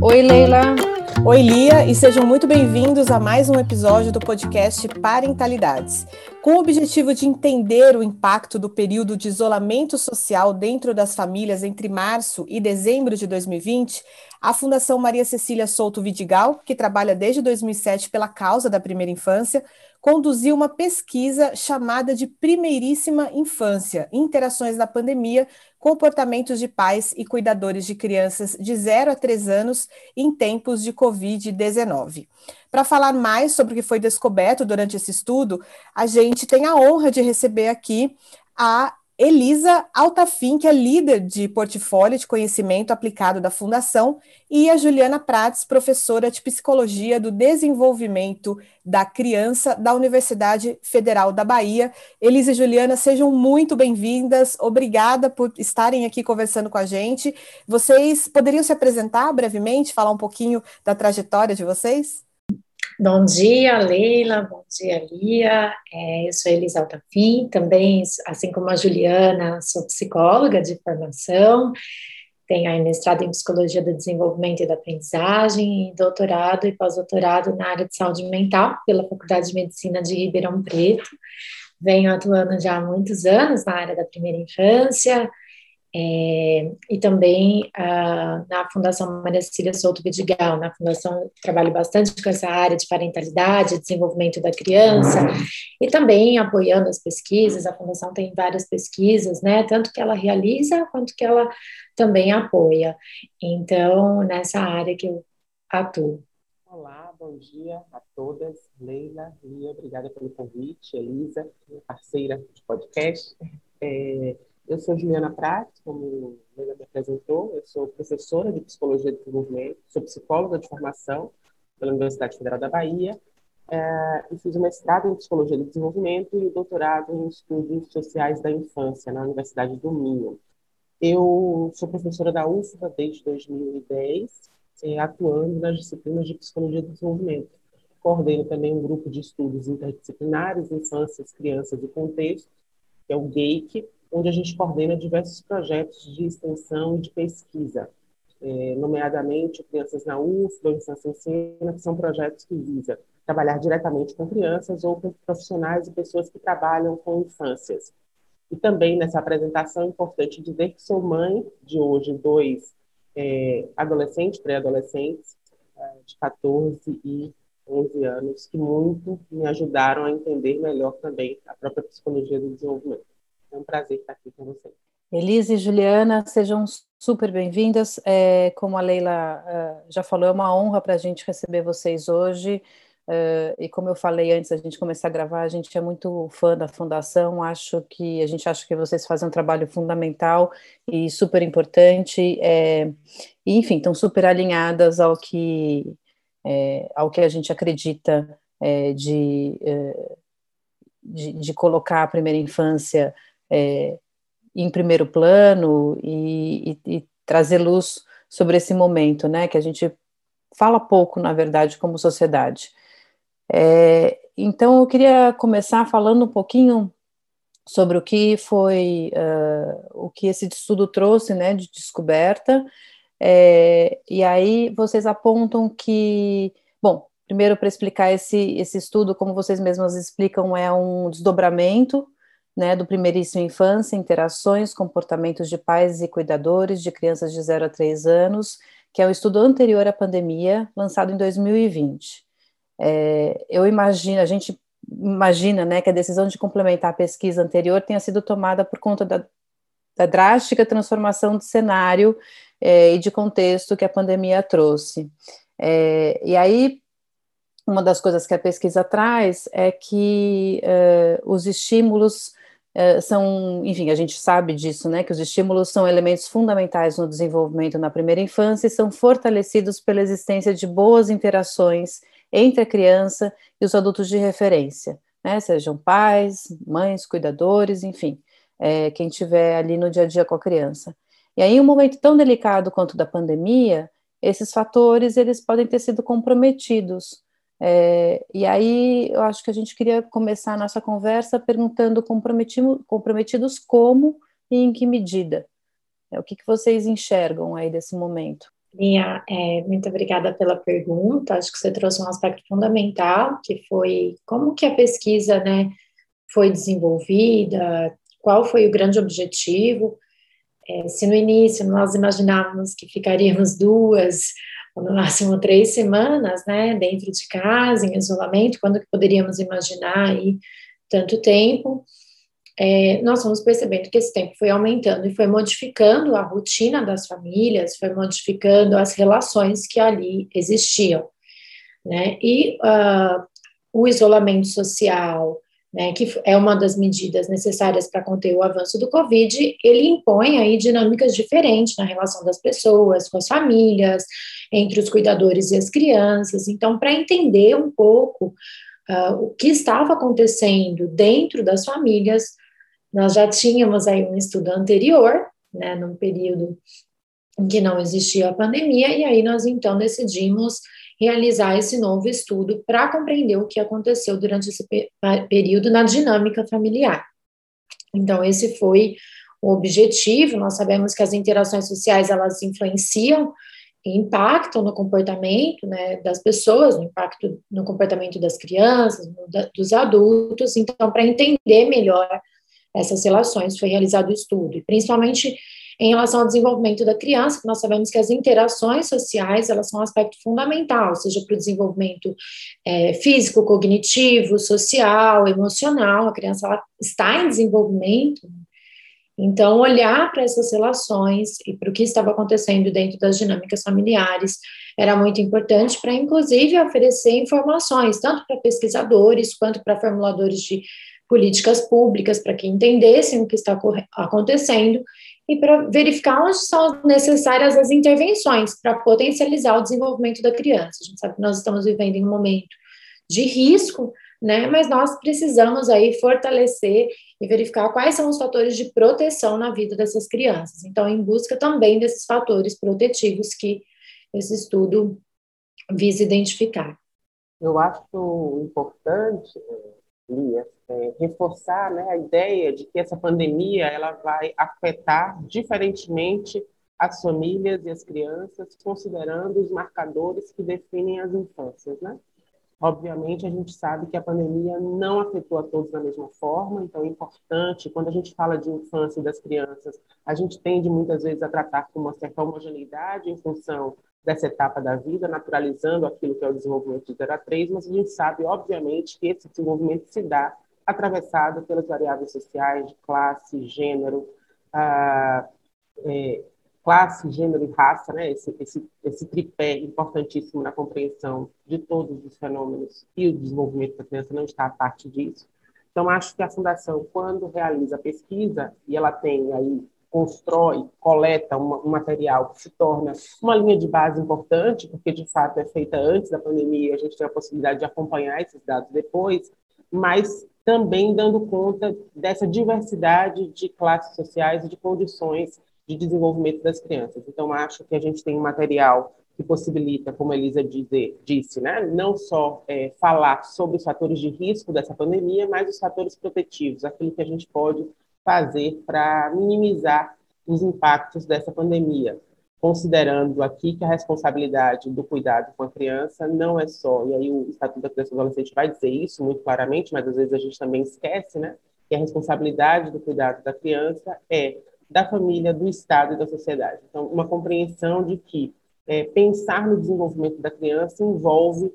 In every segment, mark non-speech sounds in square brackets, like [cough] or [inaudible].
Oi, Leila. Oi, Lia, e sejam muito bem-vindos a mais um episódio do podcast Parentalidades. Com o objetivo de entender o impacto do período de isolamento social dentro das famílias entre março e dezembro de 2020, a Fundação Maria Cecília Souto Vidigal, que trabalha desde 2007 pela causa da primeira infância, conduziu uma pesquisa chamada de Primeiríssima Infância: Interações da Pandemia, Comportamentos de Pais e Cuidadores de Crianças de 0 a 3 anos em tempos de Covid-19. Para falar mais sobre o que foi descoberto durante esse estudo, a gente tem a honra de receber aqui a Elisa Altafim, que é líder de portfólio de conhecimento aplicado da Fundação, e a Juliana Prates, professora de Psicologia do Desenvolvimento da Criança da Universidade Federal da Bahia. Elisa e Juliana, sejam muito bem-vindas. Obrigada por estarem aqui conversando com a gente. Vocês poderiam se apresentar brevemente, falar um pouquinho da trajetória de vocês? Bom dia, Leila, bom dia, Lia. É, eu sou Elisa Altafim, também, assim como a Juliana, sou psicóloga de formação, tenho aí mestrado em Psicologia do Desenvolvimento e da Aprendizagem, e doutorado e pós-doutorado na área de saúde mental pela Faculdade de Medicina de Ribeirão Preto. Venho atuando já há muitos anos na área da primeira infância, é, e também ah, na Fundação Maria Cecília Souto Vidigal, na Fundação trabalho bastante com essa área de parentalidade, desenvolvimento da criança, e também apoiando as pesquisas, a Fundação tem várias pesquisas, né, tanto que ela realiza, quanto que ela também apoia, então, nessa área que eu atuo. Olá, bom dia a todas, Leila, Lia, obrigada pelo convite, Elisa, parceira de podcast, é, eu sou Juliana Prates, como ela me apresentou, eu sou professora de Psicologia de Desenvolvimento, sou psicóloga de formação pela Universidade Federal da Bahia, é, e fiz o mestrado em Psicologia de Desenvolvimento e o doutorado em Estudos Sociais da Infância na Universidade do Minho. Eu sou professora da UFBA desde 2010, é, atuando nas disciplinas de Psicologia de Desenvolvimento. Coordeno também um grupo de estudos interdisciplinares, infâncias, crianças e contexto, que é o GAIC, onde a gente coordena diversos projetos de extensão e de pesquisa, é, nomeadamente Crianças na UFBA, Infância em Cena, que são projetos que visam trabalhar diretamente com crianças ou com profissionais e pessoas que trabalham com infâncias. E também nessa apresentação é importante dizer que sou mãe de hoje dois é, adolescentes, pré-adolescentes, é, de 14 e 11 anos, que muito me ajudaram a entender melhor também a própria psicologia do desenvolvimento. É um prazer estar aqui com vocês. Elise e Juliana, sejam super bem-vindas. É, como a Leila uh, já falou, é uma honra para a gente receber vocês hoje. Uh, e como eu falei antes da gente começar a gravar, a gente é muito fã da Fundação, acho que a gente acha que vocês fazem um trabalho fundamental e super importante, é, e, enfim, estão super alinhadas ao que, é, ao que a gente acredita é, de, é, de, de, colocar a primeira infância é, em primeiro plano e, e, e, trazer luz sobre esse momento, né, que a gente fala pouco, na verdade, como sociedade. É, então, eu queria começar falando um pouquinho sobre o que foi, uh, o que esse estudo trouxe, né, de descoberta, é, e aí vocês apontam que, bom, primeiro para explicar esse, esse estudo, como vocês mesmas explicam, é um desdobramento né, do primeiríssimo infância, interações, comportamentos de pais e cuidadores de crianças de 0 a 3 anos, que é o um estudo anterior à pandemia, lançado em 2020. É, eu imagino, a gente imagina né, que a decisão de complementar a pesquisa anterior tenha sido tomada por conta da, da drástica transformação de cenário é, e de contexto que a pandemia trouxe. É, e aí, uma das coisas que a pesquisa traz é que é, os estímulos são, enfim, a gente sabe disso, né, que os estímulos são elementos fundamentais no desenvolvimento na primeira infância e são fortalecidos pela existência de boas interações entre a criança e os adultos de referência, né, sejam pais, mães, cuidadores, enfim, é, quem tiver ali no dia a dia com a criança. E aí, um momento tão delicado quanto da pandemia, esses fatores eles podem ter sido comprometidos. É, e aí eu acho que a gente queria começar a nossa conversa perguntando comprometidos como e em que medida. É, o que, que vocês enxergam aí desse momento? Minha, é, muito obrigada pela pergunta. Acho que você trouxe um aspecto fundamental, que foi como que a pesquisa né, foi desenvolvida, qual foi o grande objetivo. É, se no início nós imaginávamos que ficaríamos duas, no máximo três semanas, né, dentro de casa, em isolamento, quando que poderíamos imaginar aí tanto tempo? É, nós vamos percebendo que esse tempo foi aumentando e foi modificando a rotina das famílias, foi modificando as relações que ali existiam, né? E uh, o isolamento social, né, que é uma das medidas necessárias para conter o avanço do Covid, ele impõe aí dinâmicas diferentes na relação das pessoas, com as famílias, entre os cuidadores e as crianças. Então, para entender um pouco uh, o que estava acontecendo dentro das famílias, nós já tínhamos aí um estudo anterior, né, num período em que não existia a pandemia, e aí nós então decidimos realizar esse novo estudo para compreender o que aconteceu durante esse período na dinâmica familiar. Então, esse foi o objetivo. Nós sabemos que as interações sociais elas influenciam e impactam no comportamento né, das pessoas, no impacto no comportamento das crianças, da, dos adultos. Então, para entender melhor essas relações, foi realizado o estudo, e principalmente em relação ao desenvolvimento da criança, nós sabemos que as interações sociais, elas são um aspecto fundamental, seja para o desenvolvimento é, físico, cognitivo, social, emocional, a criança ela está em desenvolvimento, então, olhar para essas relações e para o que estava acontecendo dentro das dinâmicas familiares era muito importante para, inclusive, oferecer informações, tanto para pesquisadores quanto para formuladores de políticas públicas, para que entendessem o que está acontecendo e para verificar onde são necessárias as intervenções para potencializar o desenvolvimento da criança. A gente sabe que nós estamos vivendo em um momento de risco, né? Mas nós precisamos aí fortalecer e verificar quais são os fatores de proteção na vida dessas crianças. Então, em busca também desses fatores protetivos que esse estudo visa identificar. Eu acho importante Lia, é, reforçar né, a ideia de que essa pandemia ela vai afetar diferentemente as famílias e as crianças, considerando os marcadores que definem as infâncias, né? Obviamente, a gente sabe que a pandemia não afetou a todos da mesma forma, então é importante, quando a gente fala de infância das crianças, a gente tende muitas vezes a tratar com uma certa homogeneidade em função dessa etapa da vida, naturalizando aquilo que é o desenvolvimento de 0 a 3, mas a gente sabe, obviamente, que esse desenvolvimento se dá atravessado pelas variáveis sociais de classe, gênero, ah, é, classe, gênero e raça, né? esse, esse, esse tripé importantíssimo na compreensão de todos os fenômenos e o desenvolvimento da criança não está a parte disso. Então, acho que a Fundação, quando realiza a pesquisa, e ela tem aí constrói, coleta um, um material que se torna uma linha de base importante, porque de fato é feita antes da pandemia, a gente tem a possibilidade de acompanhar esses dados depois, mas também dando conta dessa diversidade de classes sociais e de condições de desenvolvimento das crianças. Então, acho que a gente tem um material que possibilita, como a Elisa dizer, disse, né, não só é, falar sobre os fatores de risco dessa pandemia, mas os fatores protetivos, aquilo que a gente pode fazer para minimizar os impactos dessa pandemia, considerando aqui que a responsabilidade do cuidado com a criança não é só, e aí o Estatuto da Criança e do Adolescente vai dizer isso muito claramente, mas às vezes a gente também esquece, né, que a responsabilidade do cuidado da criança é da família, do Estado e da sociedade. Então, uma compreensão de que é, pensar no desenvolvimento da criança envolve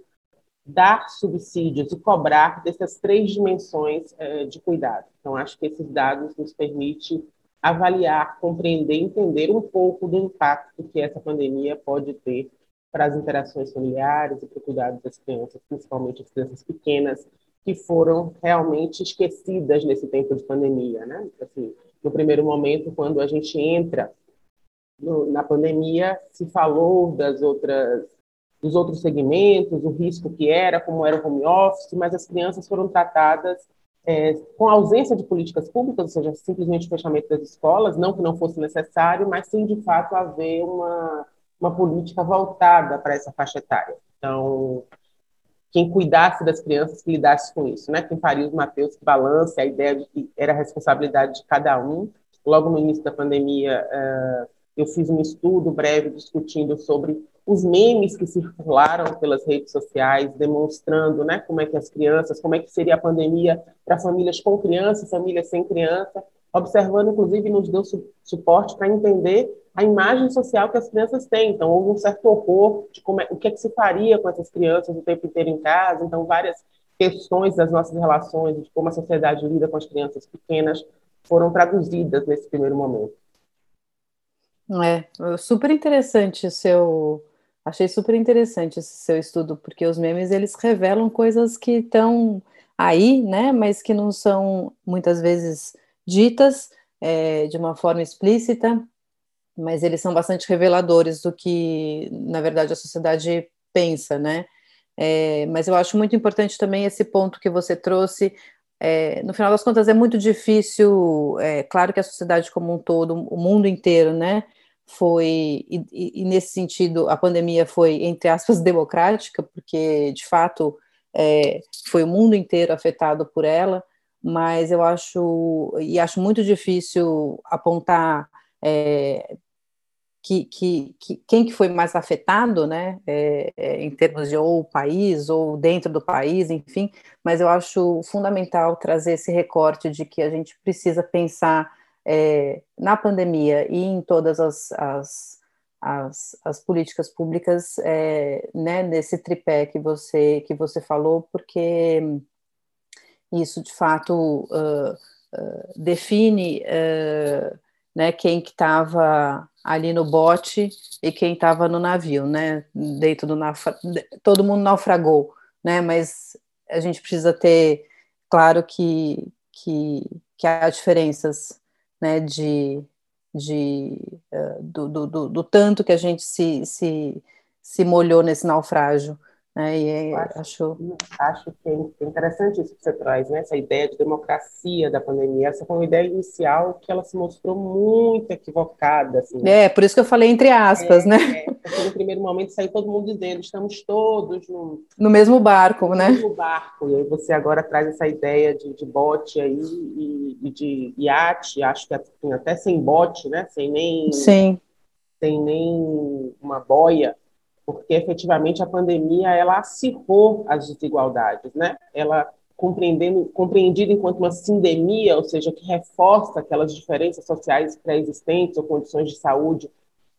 dar subsídios e cobrar dessas três dimensões é, de cuidado. Então, acho que esses dados nos permitem avaliar, compreender, entender um pouco do impacto que essa pandemia pode ter para as interações familiares e para o cuidado das crianças, principalmente as crianças pequenas, que foram realmente esquecidas nesse tempo de pandemia, né? Assim, no primeiro momento, quando a gente entra no, na pandemia, se falou das outras dos outros segmentos, o risco que era, como era o home office, mas as crianças foram tratadas é, com ausência de políticas públicas, ou seja, simplesmente o fechamento das escolas, não que não fosse necessário, mas sim, de fato, haver uma, uma política voltada para essa faixa etária. Então, quem cuidasse das crianças, que lidasse com isso, né? Quem faria os Mateus, que balance a ideia de que era a responsabilidade de cada um. Logo no início da pandemia, uh, eu fiz um estudo breve discutindo sobre os memes que circularam pelas redes sociais, demonstrando né, como é que as crianças, como é que seria a pandemia para famílias com criança, famílias sem criança, observando, inclusive, nos deu su suporte para entender a imagem social que as crianças têm. Então, houve um certo horror de como é, o que, é que se faria com essas crianças o tempo inteiro em casa. Então, várias questões das nossas relações, de como a sociedade lida com as crianças pequenas, foram traduzidas nesse primeiro momento. É, super interessante o seu. Achei super interessante esse seu estudo, porque os memes eles revelam coisas que estão aí, né, mas que não são muitas vezes ditas é, de uma forma explícita, mas eles são bastante reveladores do que, na verdade, a sociedade pensa, né? É, mas eu acho muito importante também esse ponto que você trouxe. É, no final das contas, é muito difícil. É, claro que a sociedade como um todo, o mundo inteiro, né? Foi, e, e nesse sentido, a pandemia foi, entre aspas, [laughs] democrática, porque, de fato, é, foi o mundo inteiro afetado por ela, mas eu acho, e acho muito difícil apontar é, que, que, que, quem que foi mais afetado, né, é, é, em termos de ou país ou dentro do país, enfim, mas eu acho fundamental trazer esse recorte de que a gente precisa pensar é, na pandemia e em todas as, as, as, as políticas públicas, é, né, nesse tripé que você, que você falou, porque isso de fato uh, uh, define uh, né, quem que estava ali no bote e quem estava no navio, né? Dentro do naufra... todo mundo naufragou, né? Mas a gente precisa ter claro que que, que há diferenças, né? De, de uh, do, do, do, do, tanto que a gente se, se, se molhou nesse naufrágio. Né? E acho, acho... acho que é interessante isso que você traz, né? essa ideia de democracia da pandemia. Essa foi uma ideia inicial que ela se mostrou muito equivocada. Assim. É, por isso que eu falei entre aspas, é, né? É, porque no primeiro momento saiu todo mundo dizendo, estamos todos no, no mesmo barco, no né? No mesmo barco. E aí você agora traz essa ideia de, de bote aí e, e de iate, acho que até sem bote, né? Sem nem... Sim. Sem nem uma boia porque efetivamente a pandemia ela acirrou as desigualdades, né? Ela compreendendo, compreendida enquanto uma sindemia, ou seja, que reforça aquelas diferenças sociais pré-existentes ou condições de saúde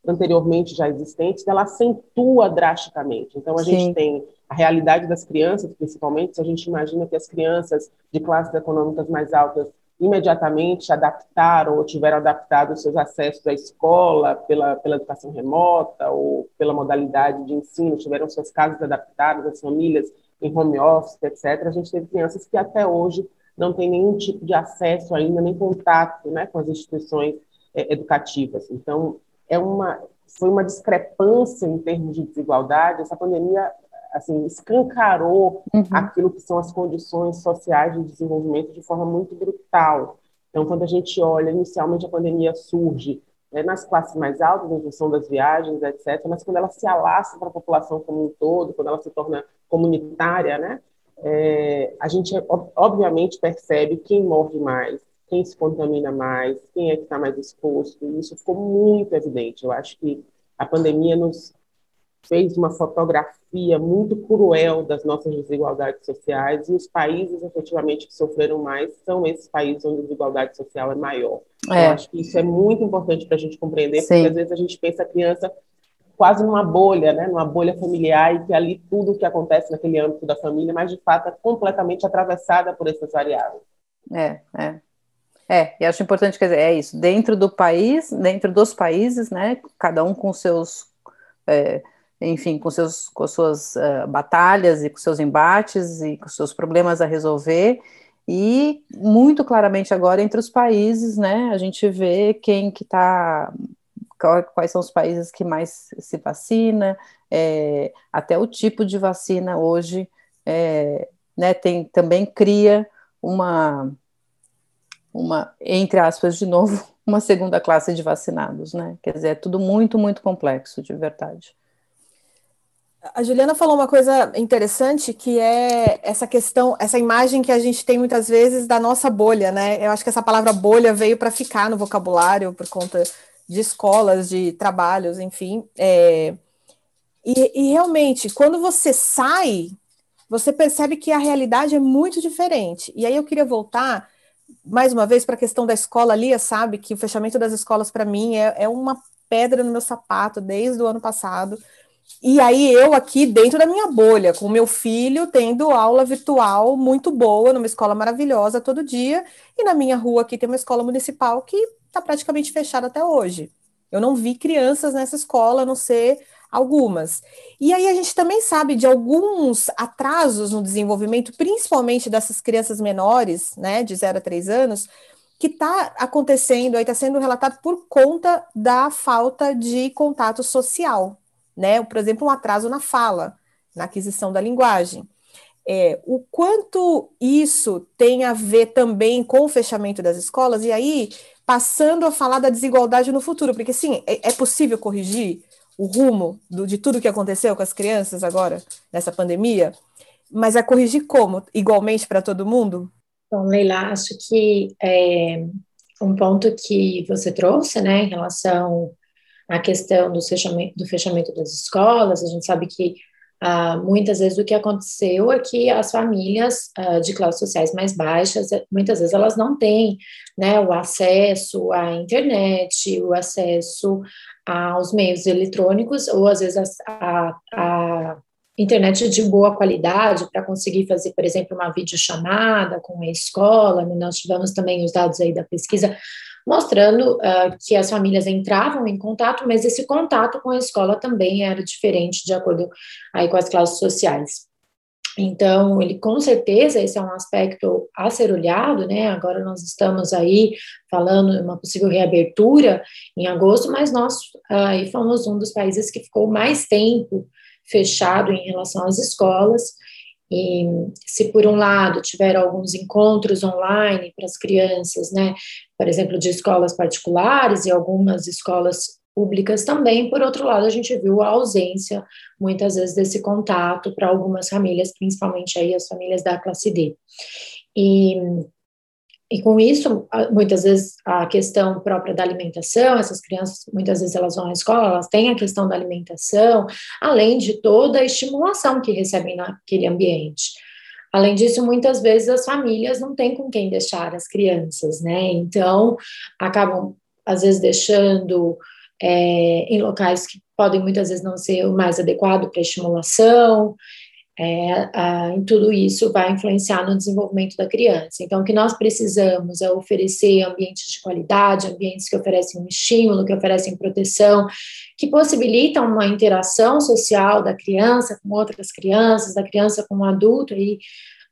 anteriormente já existentes, ela acentua drasticamente. Então, a Sim. gente tem a realidade das crianças, principalmente, se a gente imagina que as crianças de classes econômicas mais altas imediatamente adaptaram ou tiveram adaptado seus acessos à escola pela, pela educação remota ou pela modalidade de ensino, tiveram suas casas adaptadas, as famílias em home office, etc. A gente teve crianças que até hoje não têm nenhum tipo de acesso ainda, nem contato né, com as instituições é, educativas. Então, é uma, foi uma discrepância em termos de desigualdade. Essa pandemia assim, escancarou uhum. aquilo que são as condições sociais de desenvolvimento de forma muito brutal. Então, quando a gente olha, inicialmente a pandemia surge né, nas classes mais altas, em função das viagens, etc., mas quando ela se alastra para a população como um todo, quando ela se torna comunitária, né, é, a gente obviamente percebe quem morre mais, quem se contamina mais, quem é que está mais exposto, e isso ficou muito evidente. Eu acho que a pandemia nos fez uma fotografia muito cruel das nossas desigualdades sociais e os países efetivamente que sofreram mais são esses países onde a desigualdade social é maior. É. Eu acho que isso é muito importante para a gente compreender, Sim. porque às vezes a gente pensa a criança quase numa bolha, né, numa bolha familiar e que ali tudo o que acontece naquele âmbito da família, mas de fato é completamente atravessada por essas variáveis. É, é. É, e acho importante, quer dizer, é isso, dentro do país, dentro dos países, né, cada um com seus é, enfim, com, seus, com suas uh, batalhas e com seus embates e com seus problemas a resolver. E muito claramente agora entre os países, né, a gente vê quem que está, quais são os países que mais se vacina, é, até o tipo de vacina hoje, é, né, tem, também cria uma, uma, entre aspas, de novo, [laughs] uma segunda classe de vacinados, né? Quer dizer, é tudo muito, muito complexo, de verdade. A Juliana falou uma coisa interessante que é essa questão, essa imagem que a gente tem muitas vezes da nossa bolha, né? Eu acho que essa palavra bolha veio para ficar no vocabulário por conta de escolas, de trabalhos, enfim. É... E, e realmente, quando você sai, você percebe que a realidade é muito diferente. E aí eu queria voltar mais uma vez para a questão da escola. Lia sabe que o fechamento das escolas, para mim, é, é uma pedra no meu sapato desde o ano passado e aí eu aqui dentro da minha bolha, com meu filho tendo aula virtual muito boa, numa escola maravilhosa todo dia, e na minha rua aqui tem uma escola municipal que está praticamente fechada até hoje. Eu não vi crianças nessa escola, a não ser algumas. E aí a gente também sabe de alguns atrasos no desenvolvimento, principalmente dessas crianças menores, né, de 0 a 3 anos, que está acontecendo, aí está sendo relatado por conta da falta de contato social, né? Por exemplo, um atraso na fala, na aquisição da linguagem. É, o quanto isso tem a ver também com o fechamento das escolas, e aí passando a falar da desigualdade no futuro, porque sim, é, é possível corrigir o rumo do, de tudo que aconteceu com as crianças agora, nessa pandemia, mas é corrigir como? Igualmente para todo mundo? Bom, Leila, acho que é, um ponto que você trouxe, né, em relação a questão do fechamento, do fechamento das escolas, a gente sabe que ah, muitas vezes o que aconteceu é que as famílias ah, de classes sociais mais baixas, muitas vezes elas não têm né, o acesso à internet, o acesso aos meios eletrônicos, ou às vezes a, a, internet de boa qualidade para conseguir fazer, por exemplo, uma videochamada com a escola. Nós tivemos também os dados aí da pesquisa mostrando uh, que as famílias entravam em contato, mas esse contato com a escola também era diferente de acordo aí com as classes sociais. Então, ele com certeza esse é um aspecto a ser olhado, né? Agora nós estamos aí falando de uma possível reabertura em agosto, mas nós aí fomos um dos países que ficou mais tempo fechado em relação às escolas. E se por um lado tiveram alguns encontros online para as crianças, né, por exemplo, de escolas particulares e algumas escolas públicas também, por outro lado, a gente viu a ausência, muitas vezes, desse contato para algumas famílias, principalmente aí as famílias da classe D. E e com isso, muitas vezes a questão própria da alimentação, essas crianças muitas vezes elas vão à escola, elas têm a questão da alimentação, além de toda a estimulação que recebem naquele ambiente. Além disso, muitas vezes as famílias não têm com quem deixar as crianças, né? Então, acabam, às vezes, deixando é, em locais que podem muitas vezes não ser o mais adequado para estimulação, é, a, em tudo isso vai influenciar no desenvolvimento da criança. Então, o que nós precisamos é oferecer ambientes de qualidade, ambientes que oferecem um estímulo, que oferecem proteção, que possibilitam uma interação social da criança com outras crianças, da criança com um adulto, aí,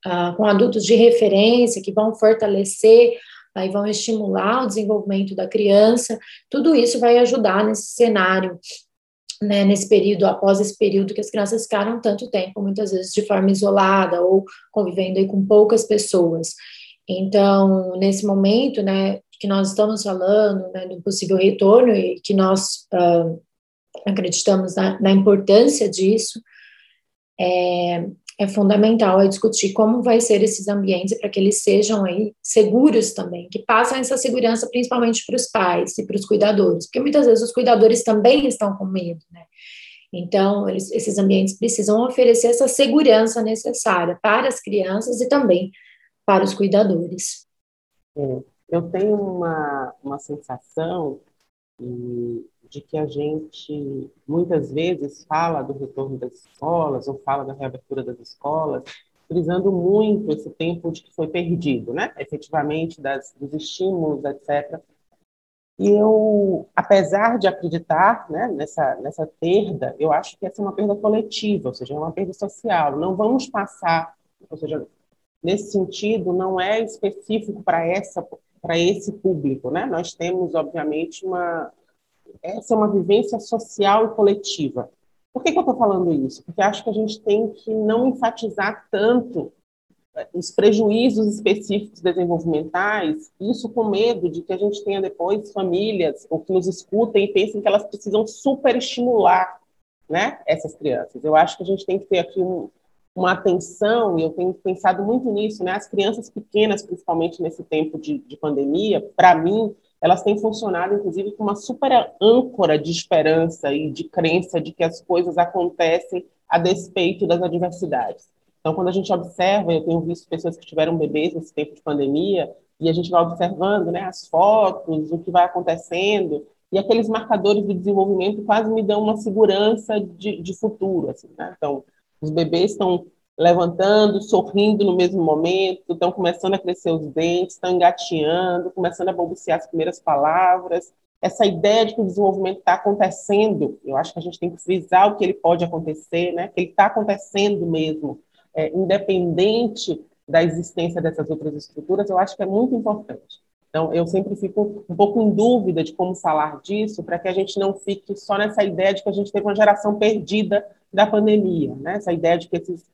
uh, com adultos de referência, que vão fortalecer aí vão estimular o desenvolvimento da criança, tudo isso vai ajudar nesse cenário né, nesse período, após esse período que as crianças ficaram tanto tempo, muitas vezes de forma isolada ou convivendo com poucas pessoas. Então, nesse momento, né, que nós estamos falando, né, do possível retorno e que nós uh, acreditamos na, na, importância disso, é, é fundamental é discutir como vai ser esses ambientes para que eles sejam aí seguros também, que passem essa segurança principalmente para os pais e para os cuidadores, porque muitas vezes os cuidadores também estão com medo, né? Então, eles, esses ambientes precisam oferecer essa segurança necessária para as crianças e também para os cuidadores. É, eu tenho uma, uma sensação e de que a gente muitas vezes fala do retorno das escolas ou fala da reabertura das escolas, frisando muito esse tempo de que foi perdido, né? Efetivamente das, dos estímulos, etc. E eu, apesar de acreditar né, nessa, nessa perda, eu acho que essa é uma perda coletiva, ou seja, é uma perda social. Não vamos passar, ou seja, nesse sentido, não é específico para essa para esse público, né? Nós temos, obviamente, uma, essa é uma vivência social e coletiva. Por que, que eu estou falando isso? Porque acho que a gente tem que não enfatizar tanto os prejuízos específicos desenvolvimentais, isso com medo de que a gente tenha depois famílias ou que nos escutem e pensem que elas precisam superestimular né, essas crianças. Eu acho que a gente tem que ter aqui um, uma atenção, e eu tenho pensado muito nisso, né, as crianças pequenas, principalmente nesse tempo de, de pandemia, para mim, elas têm funcionado, inclusive, como uma super âncora de esperança e de crença de que as coisas acontecem a despeito das adversidades. Então, quando a gente observa, eu tenho visto pessoas que tiveram bebês nesse tempo de pandemia, e a gente vai observando né, as fotos, o que vai acontecendo, e aqueles marcadores do desenvolvimento quase me dão uma segurança de, de futuro. Assim, né? Então, os bebês estão levantando, sorrindo no mesmo momento, estão começando a crescer os dentes, estão engateando, começando a balbuciar as primeiras palavras. Essa ideia de que o desenvolvimento está acontecendo, eu acho que a gente tem que frisar o que ele pode acontecer, né? que ele está acontecendo mesmo é, independente da existência dessas outras estruturas, eu acho que é muito importante. Então, eu sempre fico um pouco em dúvida de como falar disso, para que a gente não fique só nessa ideia de que a gente teve uma geração perdida da pandemia, né? essa ideia de que esses,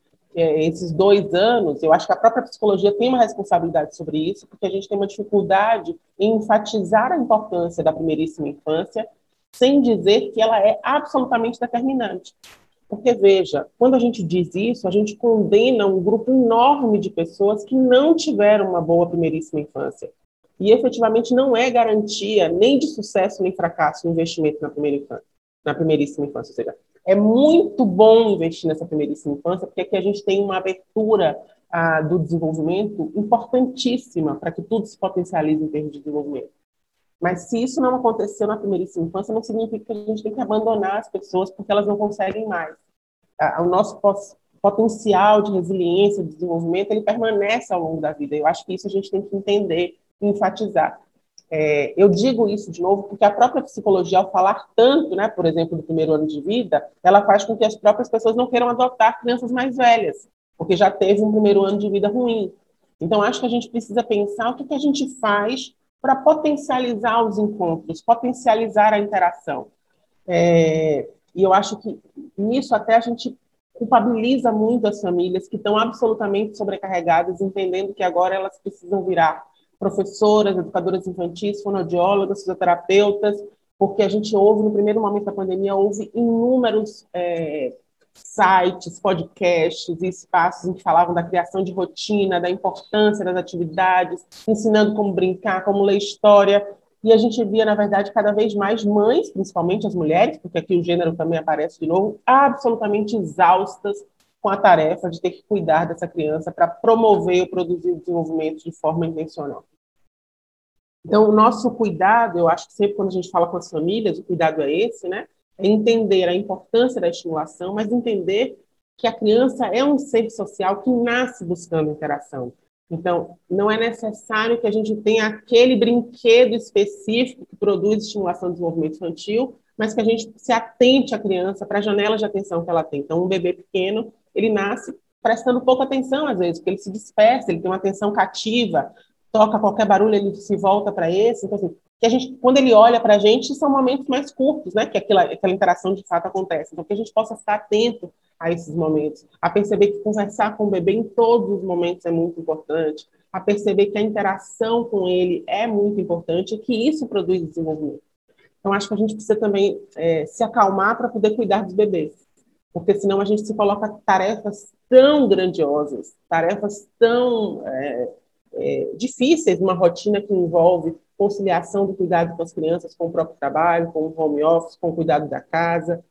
é, esses dois anos, eu acho que a própria psicologia tem uma responsabilidade sobre isso, porque a gente tem uma dificuldade em enfatizar a importância da primeiríssima infância, sem dizer que ela é absolutamente determinante. Porque, veja, quando a gente diz isso, a gente condena um grupo enorme de pessoas que não tiveram uma boa primeiríssima infância. E efetivamente não é garantia nem de sucesso nem fracasso o investimento na primeira infância, na primeiríssima infância. Ou seja, é muito bom investir nessa primeiríssima infância, porque aqui a gente tem uma abertura ah, do desenvolvimento importantíssima para que tudo se potencialize em termos de desenvolvimento. Mas se isso não aconteceu na primeiríssima infância, não significa que a gente tem que abandonar as pessoas porque elas não conseguem mais. O nosso potencial de resiliência, de desenvolvimento, ele permanece ao longo da vida. Eu acho que isso a gente tem que entender e enfatizar. É, eu digo isso de novo porque a própria psicologia, ao falar tanto, né, por exemplo, do primeiro ano de vida, ela faz com que as próprias pessoas não queiram adotar crianças mais velhas, porque já teve um primeiro ano de vida ruim. Então, acho que a gente precisa pensar o que, que a gente faz para potencializar os encontros, potencializar a interação. É, e eu acho que nisso até a gente culpabiliza muito as famílias que estão absolutamente sobrecarregadas, entendendo que agora elas precisam virar professoras, educadoras infantis, fonoaudiólogas, fisioterapeutas, porque a gente ouve, no primeiro momento da pandemia, houve inúmeros é, sites, podcasts e espaços em que falavam da criação de rotina, da importância das atividades, ensinando como brincar, como ler história. E a gente via, na verdade, cada vez mais mães, principalmente as mulheres, porque aqui o gênero também aparece de novo, absolutamente exaustas com a tarefa de ter que cuidar dessa criança para promover ou produzir o desenvolvimento de forma intencional. Então, o nosso cuidado, eu acho que sempre quando a gente fala com as famílias, o cuidado é esse, né? é entender a importância da estimulação, mas entender que a criança é um ser social que nasce buscando interação. Então, não é necessário que a gente tenha aquele brinquedo específico que produz estimulação do desenvolvimento infantil, mas que a gente se atente à criança para a janela de atenção que ela tem. Então, um bebê pequeno, ele nasce prestando pouca atenção, às vezes, porque ele se dispersa, ele tem uma atenção cativa, toca qualquer barulho, ele se volta para esse. Então, assim, que a gente, quando ele olha para a gente, são momentos mais curtos, né? Que aquela, aquela interação de fato acontece. Então, que a gente possa ficar atento a esses momentos, a perceber que conversar com o bebê em todos os momentos é muito importante, a perceber que a interação com ele é muito importante e que isso produz desenvolvimento. Então, acho que a gente precisa também é, se acalmar para poder cuidar dos bebês, porque senão a gente se coloca tarefas tão grandiosas, tarefas tão é, é, difíceis, uma rotina que envolve conciliação do cuidado com as crianças com o próprio trabalho, com o home office, com o cuidado da casa.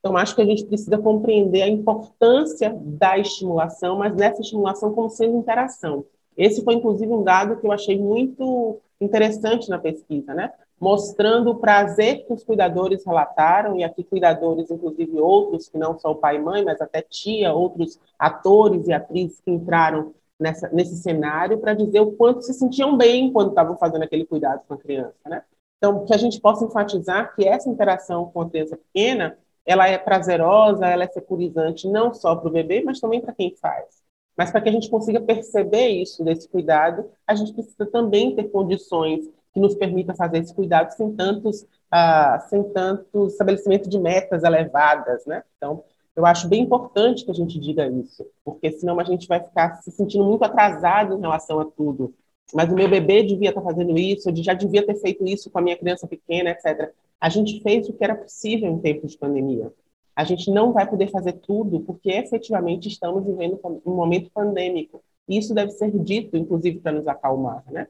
Então, acho que a gente precisa compreender a importância da estimulação, mas dessa estimulação como sendo interação. Esse foi, inclusive, um dado que eu achei muito interessante na pesquisa, né? Mostrando o prazer que os cuidadores relataram, e aqui cuidadores, inclusive outros, que não só o pai e mãe, mas até tia, outros atores e atrizes que entraram nessa, nesse cenário para dizer o quanto se sentiam bem quando estavam fazendo aquele cuidado com a criança, né? Então, que a gente possa enfatizar que essa interação com a criança pequena, ela é prazerosa, ela é securizante não só para o bebê, mas também para quem faz. Mas para que a gente consiga perceber isso, desse cuidado, a gente precisa também ter condições que nos permita fazer esse cuidado sem tantos, ah, sem tanto estabelecimento de metas elevadas, né? Então, Eu acho bem importante que a gente diga isso, porque senão a gente vai ficar se sentindo muito atrasado em relação a tudo. Mas o meu bebê devia estar fazendo isso, eu já devia ter feito isso com a minha criança pequena, etc. A gente fez o que era possível em tempos de pandemia. A gente não vai poder fazer tudo porque efetivamente estamos vivendo um momento pandêmico. Isso deve ser dito, inclusive, para nos acalmar, né?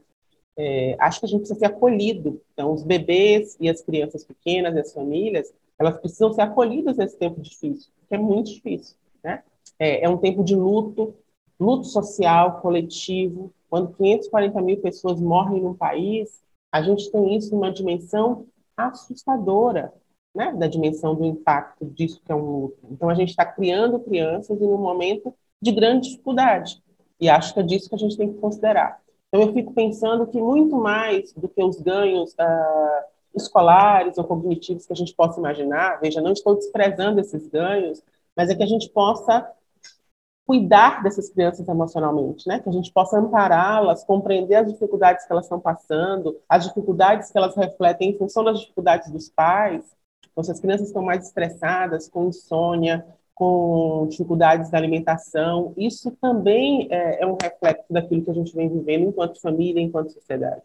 É, acho que a gente precisa ser acolhido. Então, os bebês e as crianças pequenas e as famílias, elas precisam ser acolhidas nesse tempo difícil, que é muito difícil, né? É, é um tempo de luto, luto social, coletivo. Quando 540 mil pessoas morrem num país, a gente tem isso numa dimensão assustadora, né? Da dimensão do impacto disso que é um luto. Então, a gente está criando crianças em um momento de grande dificuldade. E acho que é disso que a gente tem que considerar. Então, eu fico pensando que muito mais do que os ganhos uh, escolares ou cognitivos que a gente possa imaginar, veja, não estou desprezando esses ganhos, mas é que a gente possa cuidar dessas crianças emocionalmente, né? Que a gente possa ampará-las, compreender as dificuldades que elas estão passando, as dificuldades que elas refletem em função das dificuldades dos pais. Então, se as crianças estão mais estressadas, com insônia, com dificuldades da alimentação, isso também é, é um reflexo daquilo que a gente vem vivendo enquanto família, enquanto sociedade.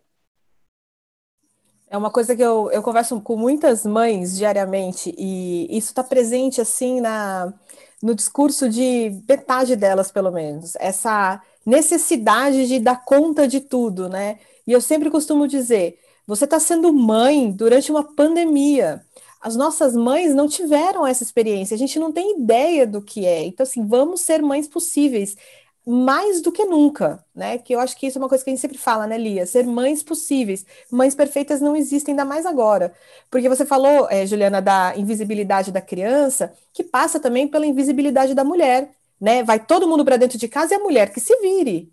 É uma coisa que eu, eu converso com muitas mães diariamente e isso está presente assim na no discurso de metade delas, pelo menos, essa necessidade de dar conta de tudo, né? E eu sempre costumo dizer: você está sendo mãe durante uma pandemia as nossas mães não tiveram essa experiência, a gente não tem ideia do que é. Então, assim, vamos ser mães possíveis, mais do que nunca, né? Que eu acho que isso é uma coisa que a gente sempre fala, né, Lia? Ser mães possíveis. Mães perfeitas não existem, ainda mais agora. Porque você falou, é, Juliana, da invisibilidade da criança, que passa também pela invisibilidade da mulher, né? Vai todo mundo para dentro de casa e a mulher que se vire.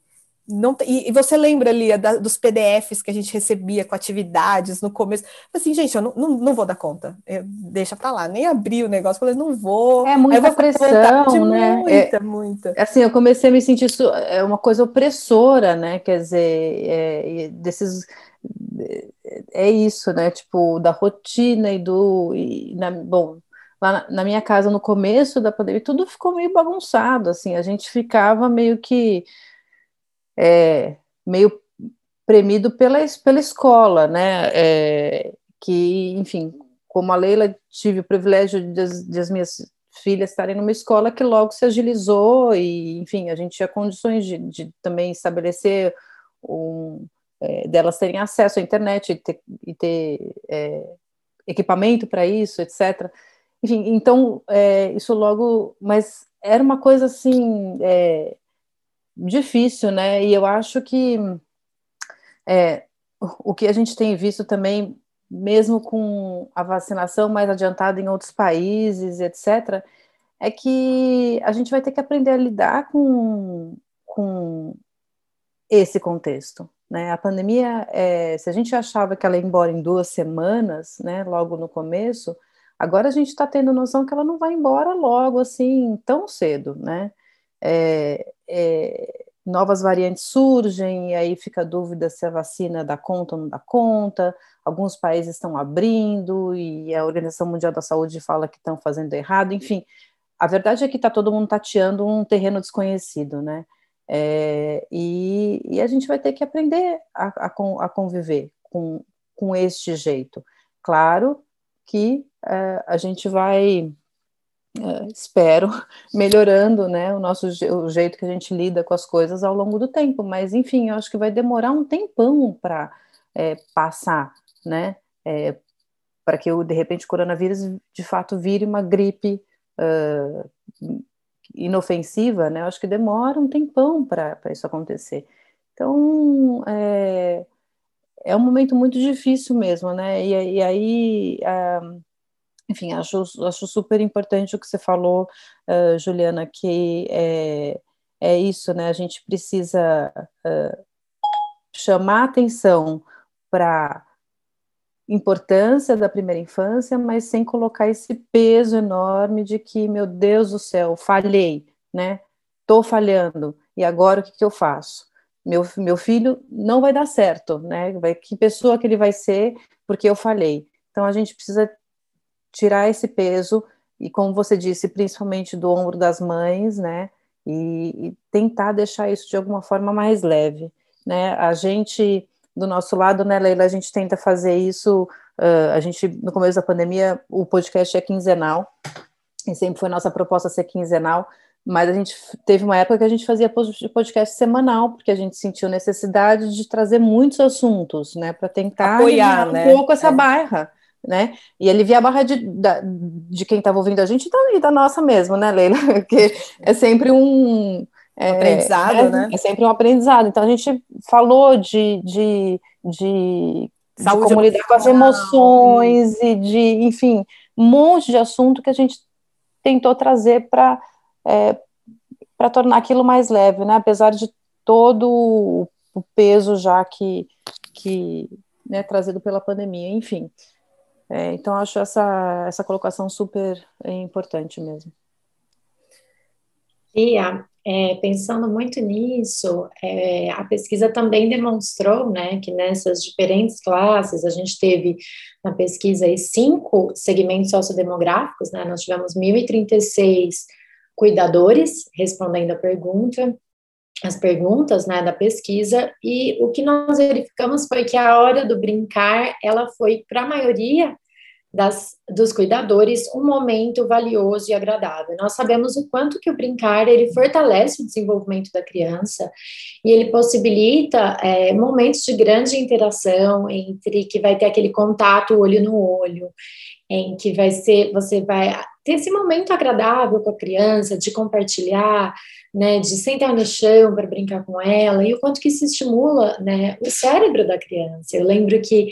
Não, e, e, você lembra ali da, dos PDFs que a gente recebia com atividades no começo? Assim, gente, eu não, não, não vou dar conta. Eu, deixa para lá, nem abri o negócio, falei, não vou. É muita pressão, né? Muita, é, muita. Assim, eu comecei a me sentir isso, é uma coisa opressora, né? Quer dizer, é, desses. É isso, né? Tipo, da rotina e do. E na, bom, lá na, na minha casa, no começo da pandemia, tudo ficou meio bagunçado, assim, a gente ficava meio que é, meio premido pela, pela escola, né? É, que, enfim, como a Leila, tive o privilégio de as minhas filhas estarem numa escola que logo se agilizou e, enfim, a gente tinha condições de, de também estabelecer um, é, delas terem acesso à internet e ter, e ter é, equipamento para isso, etc. Enfim, então, é, isso logo, mas era uma coisa assim, é, difícil, né? E eu acho que é, o que a gente tem visto também, mesmo com a vacinação mais adiantada em outros países, etc., é que a gente vai ter que aprender a lidar com, com esse contexto. Né? A pandemia, é, se a gente achava que ela ia embora em duas semanas, né, logo no começo, agora a gente está tendo noção que ela não vai embora logo assim tão cedo, né? É, é, novas variantes surgem, e aí fica a dúvida se a vacina dá conta ou não dá conta. Alguns países estão abrindo, e a Organização Mundial da Saúde fala que estão fazendo errado. Enfim, a verdade é que está todo mundo tateando um terreno desconhecido, né? É, e, e, a gente vai ter que aprender a, a, a conviver com, com este jeito. Claro que é, a gente vai é, espero, [laughs] melhorando né, o nosso o jeito que a gente lida com as coisas ao longo do tempo. Mas, enfim, eu acho que vai demorar um tempão para é, passar, né? É, para que, de repente, o coronavírus de fato vire uma gripe uh, inofensiva, né? Eu acho que demora um tempão para isso acontecer. Então, é, é um momento muito difícil mesmo, né? E, e aí. Uh, enfim, acho, acho super importante o que você falou, uh, Juliana, que é, é isso, né? A gente precisa uh, chamar atenção para importância da primeira infância, mas sem colocar esse peso enorme de que, meu Deus do céu, falhei, né? Estou falhando, e agora o que, que eu faço? Meu, meu filho não vai dar certo, né? Vai, que pessoa que ele vai ser porque eu falhei? Então a gente precisa tirar esse peso e como você disse, principalmente do ombro das mães, né? E, e, tentar deixar isso de alguma forma mais leve, né? A gente, do nosso lado, né, Leila, a gente tenta fazer isso. Uh, a gente, no começo da pandemia, o podcast é quinzenal, e sempre foi nossa proposta ser quinzenal, mas a gente teve uma época que a gente fazia podcast semanal, porque a gente sentiu necessidade de trazer muitos assuntos, né, para tentar apoiar um né? pouco essa é. barra né? E aliviar a barra de, de quem estava ouvindo a gente então, e da nossa mesmo, né, Leila? [laughs] Porque é sempre um. É, aprendizado, é, né? É sempre um aprendizado. Então a gente falou de, de, de, de como lidar com as emoções e de, enfim, um monte de assunto que a gente tentou trazer para é, para tornar aquilo mais leve, né? Apesar de todo o peso já que, que né, trazido pela pandemia, enfim. É, então, acho essa, essa colocação super importante mesmo. Tia, é, pensando muito nisso, é, a pesquisa também demonstrou né, que nessas diferentes classes, a gente teve na pesquisa cinco segmentos sociodemográficos, né, nós tivemos 1.036 cuidadores respondendo a pergunta, as perguntas né, da pesquisa, e o que nós verificamos foi que a hora do brincar, ela foi, para a maioria das, dos cuidadores, um momento valioso e agradável. Nós sabemos o quanto que o brincar, ele fortalece o desenvolvimento da criança, e ele possibilita é, momentos de grande interação entre que vai ter aquele contato olho no olho, em que vai ser, você vai ter esse momento agradável com a criança, de compartilhar, né, de sentar no chão para brincar com ela, e o quanto que isso estimula, né, o cérebro da criança. Eu lembro que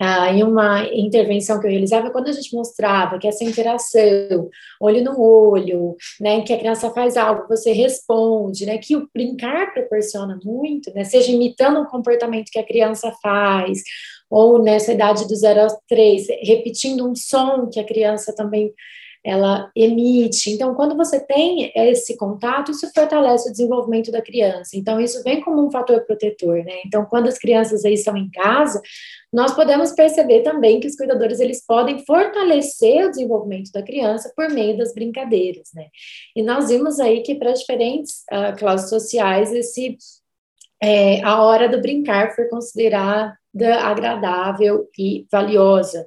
ah, em uma intervenção que eu realizava, quando a gente mostrava que essa interação, olho no olho, né, que a criança faz algo, você responde, né, que o brincar proporciona muito, né, seja imitando o comportamento que a criança faz, ou nessa idade do 0 aos 3, repetindo um som que a criança também ela emite. Então, quando você tem esse contato, isso fortalece o desenvolvimento da criança. Então, isso vem como um fator protetor, né? Então, quando as crianças aí estão em casa, nós podemos perceber também que os cuidadores eles podem fortalecer o desenvolvimento da criança por meio das brincadeiras, né? E nós vimos aí que para diferentes uh, classes sociais esse é, a hora do brincar foi considerada agradável e valiosa.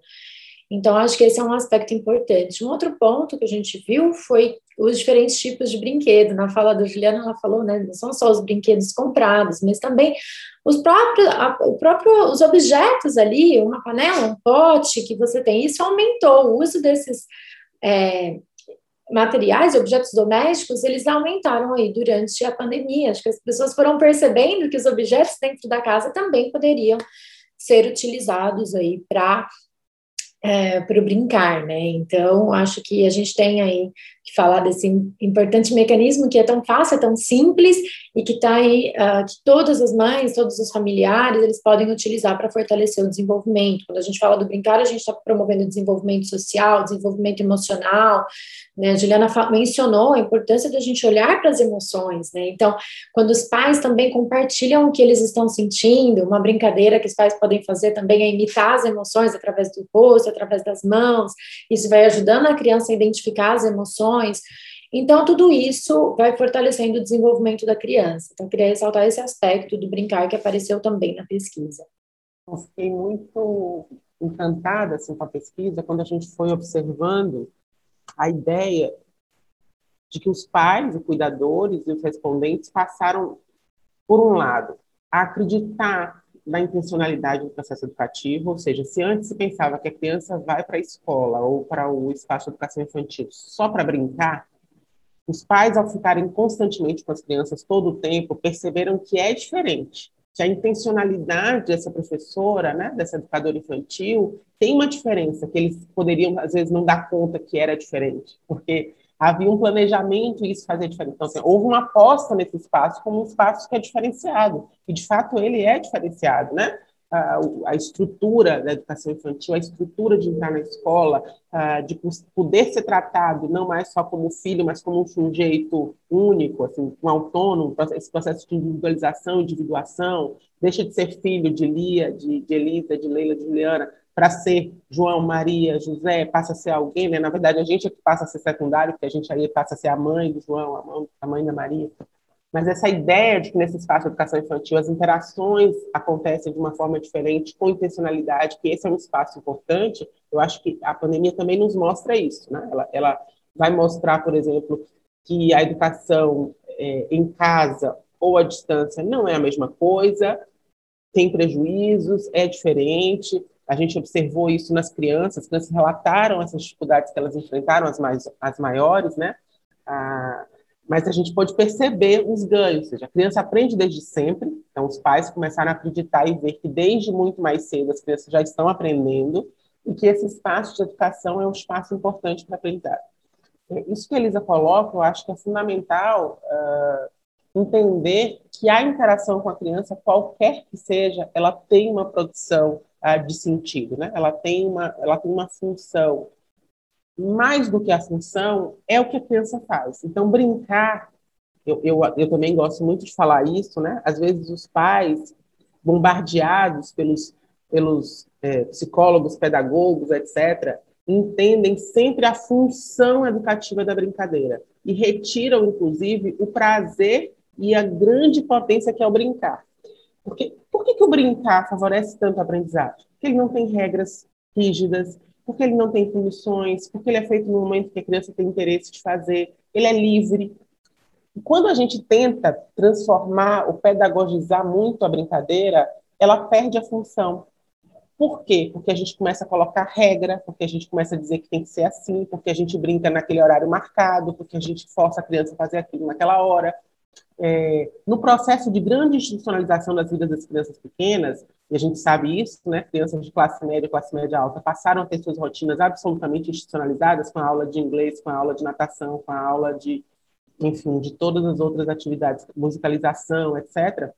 Então, acho que esse é um aspecto importante. Um outro ponto que a gente viu foi os diferentes tipos de brinquedo. Na fala da Juliana, ela falou, né, não são só os brinquedos comprados, mas também os próprios, a, o próprio, os objetos ali, uma panela, um pote que você tem. Isso aumentou o uso desses é, materiais, objetos domésticos, eles aumentaram aí durante a pandemia. Acho que as pessoas foram percebendo que os objetos dentro da casa também poderiam ser utilizados aí para é, para brincar, né? Então, acho que a gente tem aí falar desse importante mecanismo que é tão fácil, é tão simples e que está aí, uh, que todas as mães, todos os familiares, eles podem utilizar para fortalecer o desenvolvimento. Quando a gente fala do brincar, a gente está promovendo desenvolvimento social, desenvolvimento emocional, né? A Juliana mencionou a importância da gente olhar para as emoções, né? Então, quando os pais também compartilham o que eles estão sentindo, uma brincadeira que os pais podem fazer também é imitar as emoções através do rosto, através das mãos, isso vai ajudando a criança a identificar as emoções. Então, tudo isso vai fortalecendo o desenvolvimento da criança. Então, queria ressaltar esse aspecto do brincar que apareceu também na pesquisa. Eu fiquei muito encantada assim, com a pesquisa quando a gente foi observando a ideia de que os pais, os cuidadores e os respondentes passaram, por um lado, a acreditar na intencionalidade do processo educativo, ou seja, se antes se pensava que a criança vai para a escola ou para o espaço de educação infantil só para brincar, os pais, ao ficarem constantemente com as crianças todo o tempo, perceberam que é diferente, que a intencionalidade dessa professora, né, dessa educadora infantil, tem uma diferença que eles poderiam, às vezes, não dar conta que era diferente, porque havia um planejamento e isso fazia diferença. Então, assim, houve uma aposta nesse espaço como um espaço que é diferenciado, e de fato ele é diferenciado, né? A, a, estrutura da educação infantil, a estrutura de entrar na escola, de poder ser tratado não mais só como filho, mas como um sujeito único, assim, um autônomo, esse processo de individualização, individuação, deixa de ser filho de Lia, de, de Elisa, de Leila, de Juliana, para ser João, Maria, José, passa a ser alguém, né? Na verdade, a gente é que passa a ser secundário, porque a gente aí passa a ser a mãe do João, a mãe da Maria. Mas essa ideia de que nesse espaço de educação infantil as interações acontecem de uma forma diferente, com intencionalidade, que esse é um espaço importante, eu acho que a pandemia também nos mostra isso. Né? Ela, ela vai mostrar, por exemplo, que a educação é, em casa ou à distância não é a mesma coisa, tem prejuízos, é diferente. A gente observou isso nas crianças, as crianças relataram essas dificuldades que elas enfrentaram, as, mais, as maiores, né? Ah, mas a gente pode perceber os ganhos, ou seja, a criança aprende desde sempre, então os pais começaram a acreditar e ver que desde muito mais cedo as crianças já estão aprendendo e que esse espaço de educação é um espaço importante para aprendizado. É, isso que a Elisa coloca, eu acho que é fundamental uh, entender que a interação com a criança, qualquer que seja, ela tem uma produção uh, de sentido, né? ela, tem uma, ela tem uma função mais do que a função, é o que a criança faz. Então, brincar, eu, eu, eu também gosto muito de falar isso, né? Às vezes os pais, bombardeados pelos, pelos é, psicólogos, pedagogos, etc., entendem sempre a função educativa da brincadeira e retiram, inclusive, o prazer e a grande potência que é o brincar. Porque, por que, que o brincar favorece tanto o aprendizado? Porque ele não tem regras rígidas, porque ele não tem punições, porque ele é feito no momento que a criança tem interesse de fazer, ele é livre. E quando a gente tenta transformar ou pedagogizar muito a brincadeira, ela perde a função. Por quê? Porque a gente começa a colocar regra, porque a gente começa a dizer que tem que ser assim, porque a gente brinca naquele horário marcado, porque a gente força a criança a fazer aquilo naquela hora. É, no processo de grande institucionalização das vidas das crianças pequenas, e a gente sabe isso, né? Crianças de classe média classe média alta passaram a ter suas rotinas absolutamente institucionalizadas com a aula de inglês, com a aula de natação, com a aula de, enfim, de todas as outras atividades, musicalização, etc.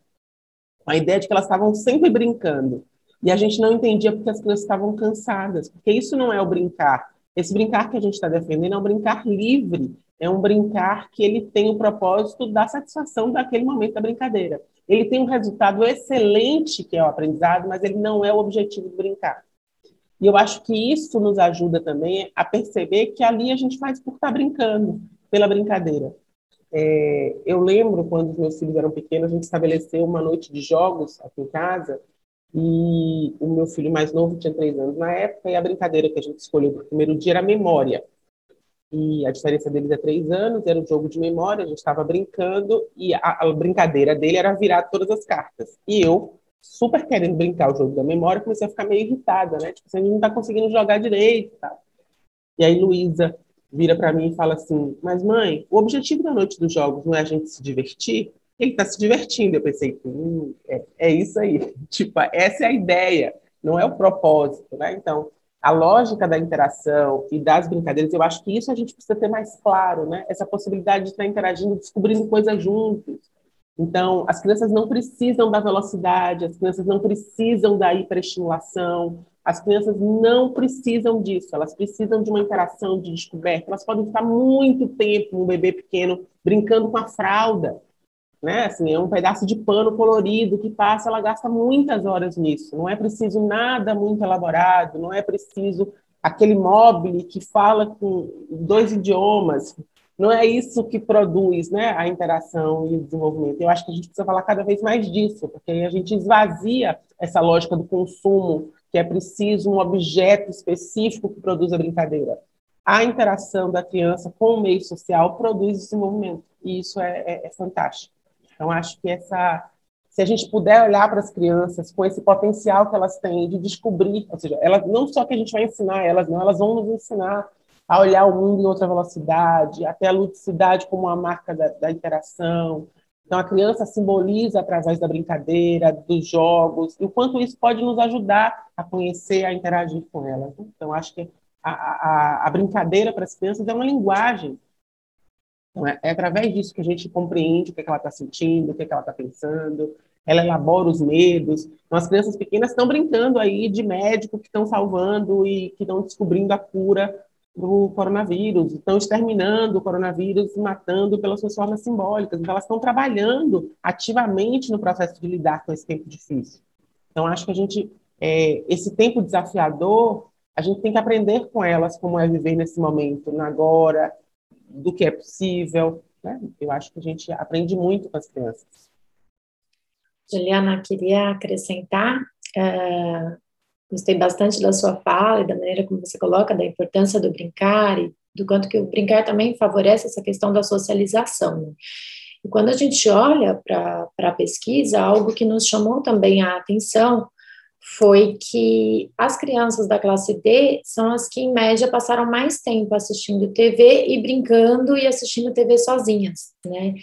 A ideia de que elas estavam sempre brincando. E a gente não entendia porque as crianças estavam cansadas, porque isso não é o brincar. Esse brincar que a gente está defendendo é um brincar livre, é um brincar que ele tem o propósito da satisfação daquele momento da brincadeira. Ele tem um resultado excelente, que é o aprendizado, mas ele não é o objetivo de brincar. E eu acho que isso nos ajuda também a perceber que ali a gente faz por estar brincando, pela brincadeira. É, eu lembro quando os meus filhos eram pequenos, a gente estabeleceu uma noite de jogos aqui em casa, e o meu filho mais novo tinha três anos na época, e a brincadeira que a gente escolheu para o primeiro dia era memória e a diferença deles é três anos, era um jogo de memória, a gente estava brincando, e a, a, brincadeira dele era virar todas as cartas. E eu, super querendo brincar o jogo da memória, comecei a ficar meio irritada, né? Tipo, a gente não está conseguindo jogar direito tá? E aí Luísa vira para mim e fala assim, mas mãe, o objetivo da noite dos jogos não é a gente se divertir? Ele está se divertindo. Eu pensei, hum, é, é isso aí. [laughs] tipo, essa é a ideia, não é o propósito, né? Então, a lógica da interação e das brincadeiras, eu acho que isso a gente precisa ter mais claro, né? Essa possibilidade de estar interagindo, descobrindo coisas juntos. Então, as crianças não precisam da velocidade, as crianças não precisam da hiperestimulação, as crianças não precisam disso, elas precisam de uma interação, de descoberta. Elas podem ficar muito tempo, um bebê pequeno, brincando com a fralda, né? Assim, é um pedaço de pano colorido que passa, ela gasta muitas horas nisso. Não é preciso nada muito elaborado, não é preciso aquele móvel que fala com dois idiomas. Não é isso que produz né, a interação e o desenvolvimento. Eu acho que a gente precisa falar cada vez mais disso, porque a gente esvazia essa lógica do consumo, que é preciso um objeto específico que produza a brincadeira. A interação da criança com o meio social produz esse movimento, e isso é, é, é fantástico. Então, acho que essa, se a gente puder olhar para as crianças com esse potencial que elas têm de descobrir, ou seja, elas não só que a gente vai ensinar elas, não, elas vão nos ensinar a olhar o mundo em outra velocidade, até a ludicidade como uma marca da, da interação. Então, a criança simboliza através da brincadeira, dos jogos, e o quanto isso pode nos ajudar a conhecer, a interagir com elas. Então, acho que a, a, a brincadeira para as crianças é uma linguagem então, é, é através disso que a gente compreende o que, é que ela está sentindo, o que, é que ela está pensando, ela elabora os medos. Então, as crianças pequenas estão brincando aí de médico que estão salvando e que estão descobrindo a cura do coronavírus, estão exterminando o coronavírus e matando pelas suas formas simbólicas. Então, elas estão trabalhando ativamente no processo de lidar com esse tempo difícil. Então, acho que a gente é, esse tempo desafiador, a gente tem que aprender com elas como é viver nesse momento, no agora, do que é possível. Né? Eu acho que a gente aprende muito com as crianças. Juliana, queria acrescentar, é, gostei bastante da sua fala e da maneira como você coloca, da importância do brincar e do quanto que o brincar também favorece essa questão da socialização. Né? E quando a gente olha para a pesquisa, algo que nos chamou também a atenção foi que as crianças da classe D são as que, em média, passaram mais tempo assistindo TV e brincando e assistindo TV sozinhas, né?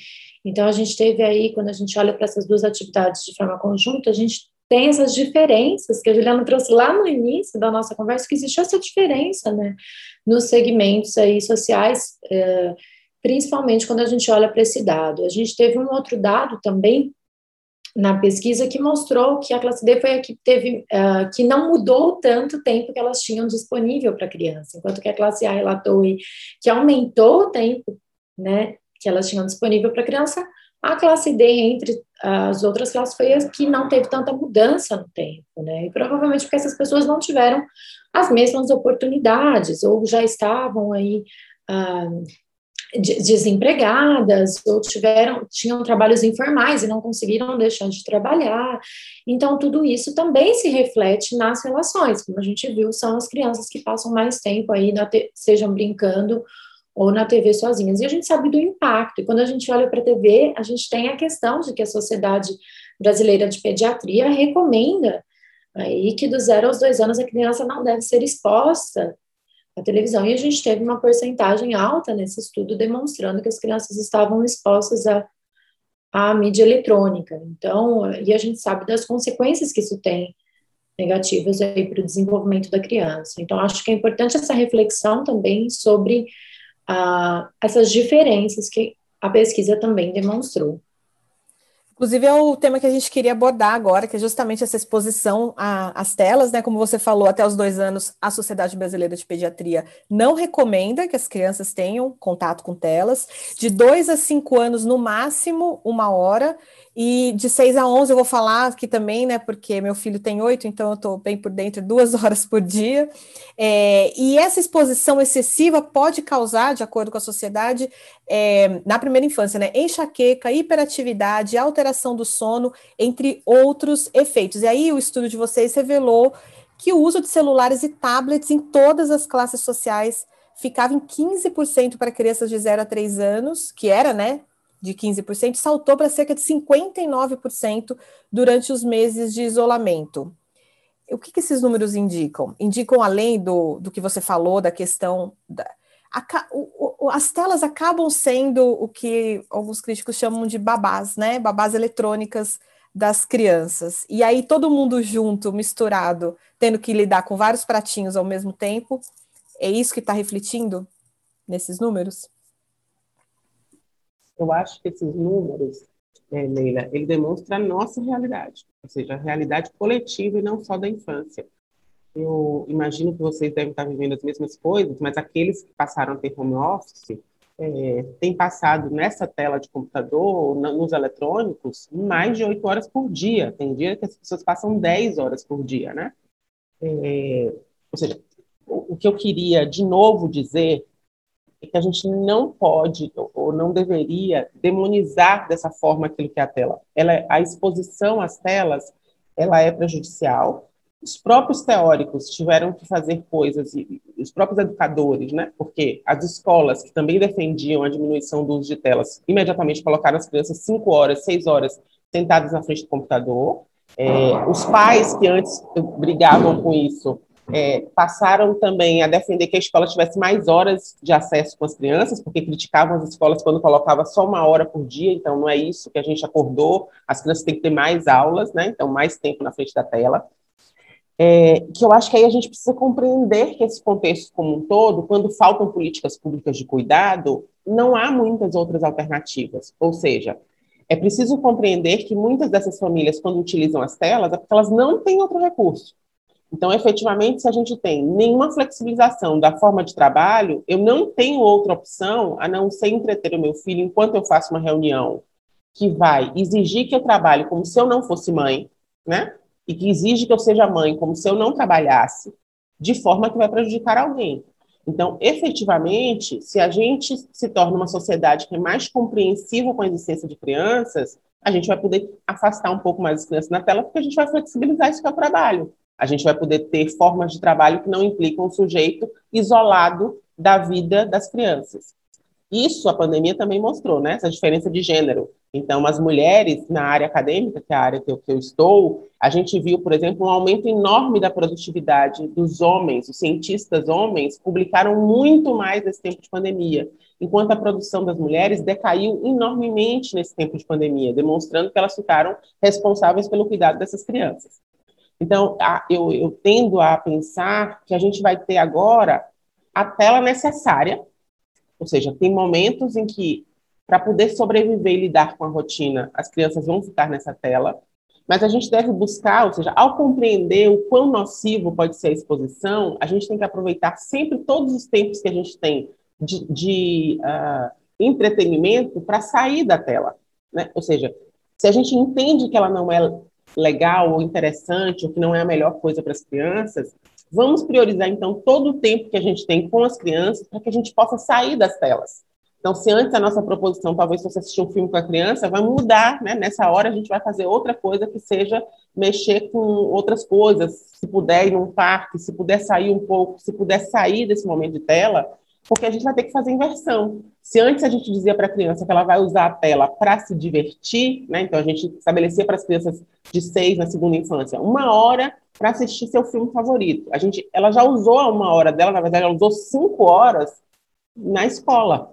Então, a gente teve aí, quando a gente olha para essas duas atividades de forma conjunta, a gente tem essas diferenças que a Juliana trouxe lá no início da nossa conversa, que existe essa diferença, né, nos segmentos aí sociais, é, principalmente quando a gente olha para esse dado. A gente teve um outro dado também na pesquisa que mostrou que a classe D foi a que teve, uh, que não mudou tanto o tempo que elas tinham disponível para criança, enquanto que a classe A relatou que aumentou o tempo, né, que elas tinham disponível para criança, a classe D, entre as outras classes, foi a que não teve tanta mudança no tempo, né? E provavelmente porque essas pessoas não tiveram as mesmas oportunidades, ou já estavam aí ah, desempregadas, ou tiveram, tinham trabalhos informais e não conseguiram deixar de trabalhar. Então, tudo isso também se reflete nas relações, como a gente viu, são as crianças que passam mais tempo aí, na sejam brincando ou na TV sozinhas. E a gente sabe do impacto. E quando a gente olha para a TV, a gente tem a questão de que a Sociedade Brasileira de Pediatria recomenda aí que do zero aos dois anos a criança não deve ser exposta à televisão. E a gente teve uma porcentagem alta nesse estudo demonstrando que as crianças estavam expostas à, à mídia eletrônica. Então, e a gente sabe das consequências que isso tem negativas aí para o desenvolvimento da criança. Então, acho que é importante essa reflexão também sobre a, essas diferenças que a pesquisa também demonstrou. Inclusive, é o tema que a gente queria abordar agora, que é justamente essa exposição às telas, né? Como você falou, até os dois anos, a Sociedade Brasileira de Pediatria não recomenda que as crianças tenham contato com telas. De dois a cinco anos, no máximo, uma hora. E de 6 a 11 eu vou falar aqui também, né? Porque meu filho tem 8, então eu estou bem por dentro [laughs] duas horas por dia. É, e essa exposição excessiva pode causar, de acordo com a sociedade, é, na primeira infância, né? Enxaqueca, hiperatividade, alteração do sono, entre outros efeitos. E aí o estudo de vocês revelou que o uso de celulares e tablets em todas as classes sociais ficava em 15% para crianças de 0 a 3 anos, que era, né? De 15%, saltou para cerca de 59% durante os meses de isolamento. O que, que, esses números indicam? Indicam, além do, do que você falou, da questão. Da, a, o, o, as telas acabam sendo o que alguns críticos chamam de babás, né? Babás eletrônicas das crianças. E aí, todo mundo junto, misturado, tendo que lidar com vários pratinhos ao mesmo tempo. É isso que está refletindo nesses números? Eu acho que esses números, é, Leila, ele demonstra a nossa realidade, ou seja, a realidade coletiva e não só da infância. Eu imagino que vocês devem estar vivendo as mesmas coisas, mas aqueles que passaram a ter home office é, têm passado nessa tela de computador, nos eletrônicos, mais de oito horas por dia. Tem dia que as pessoas passam dez horas por dia, né? É, ou seja, o, o que eu queria de novo dizer é que a gente não pode ou não deveria demonizar dessa forma aquilo que é a tela. Ela, é, a exposição às telas, ela é prejudicial. Os próprios teóricos tiveram que fazer coisas, e os próprios educadores, né? Porque as escolas que também defendiam a diminuição do uso de telas, imediatamente colocaram as crianças cinco horas, seis horas sentadas na frente do computador. É, os pais que antes brigavam com isso é, passaram também a defender que a escola tivesse mais horas de acesso com as crianças, porque criticavam as escolas quando colocava só uma hora por dia, então não é isso que a gente acordou, as crianças têm que ter mais aulas, né? então mais tempo na frente da tela. É, que eu acho que aí a gente precisa compreender que esse contexto como um todo, quando faltam políticas públicas de cuidado, não há muitas outras alternativas. Ou seja, é preciso compreender que muitas dessas famílias, quando utilizam as telas, é porque elas não têm outro recurso. Então, efetivamente, se a gente tem nenhuma flexibilização da forma de trabalho, eu não tenho outra opção a não ser entreter o meu filho enquanto eu faço uma reunião que vai exigir que eu trabalhe como se eu não fosse mãe, né? e que exige que eu seja mãe como se eu não trabalhasse, de forma que vai prejudicar alguém. Então, efetivamente, se a gente se torna uma sociedade que é mais compreensiva com a existência de crianças, a gente vai poder afastar um pouco mais as crianças na tela, porque a gente vai flexibilizar isso que é o trabalho. A gente vai poder ter formas de trabalho que não implicam o sujeito isolado da vida das crianças. Isso a pandemia também mostrou, né? Essa diferença de gênero. Então, as mulheres na área acadêmica, que é a área que eu, que eu, estou, a gente viu, por exemplo, um aumento enorme da produtividade dos homens. Os cientistas homens publicaram muito mais nesse tempo de pandemia, enquanto a produção das mulheres decaiu enormemente nesse tempo de pandemia, demonstrando que elas ficaram responsáveis pelo cuidado dessas crianças. Então, eu, eu tendo a pensar que a gente vai ter agora a tela necessária ou seja, tem momentos em que, para poder sobreviver e lidar com a rotina, as crianças vão ficar nessa tela, mas a gente deve buscar, ou seja, ao compreender o quão nocivo pode ser a exposição, a gente tem que aproveitar sempre todos os tempos que a gente tem de, de uh, entretenimento para sair da tela. Né? Ou seja, se a gente entende que ela não é legal ou interessante, ou que não é a melhor coisa para as crianças, Vamos priorizar, então, todo o tempo que a gente tem com as crianças para que a gente possa sair das telas. Então, se antes a nossa proposição talvez fosse assistir um filme com a criança, vai mudar, né? Nessa hora a gente vai fazer outra coisa que seja mexer com outras coisas. Se puder ir num parque, se puder sair um pouco, se puder sair desse momento de tela, porque a gente vai ter que fazer inversão. Se antes a gente dizia para a criança que ela vai usar a tela para se divertir, né? Então a gente estabelecia para as crianças de seis na segunda infância uma hora para assistir seu filme favorito. A gente, ela já usou uma hora dela, na verdade, ela usou cinco horas na escola.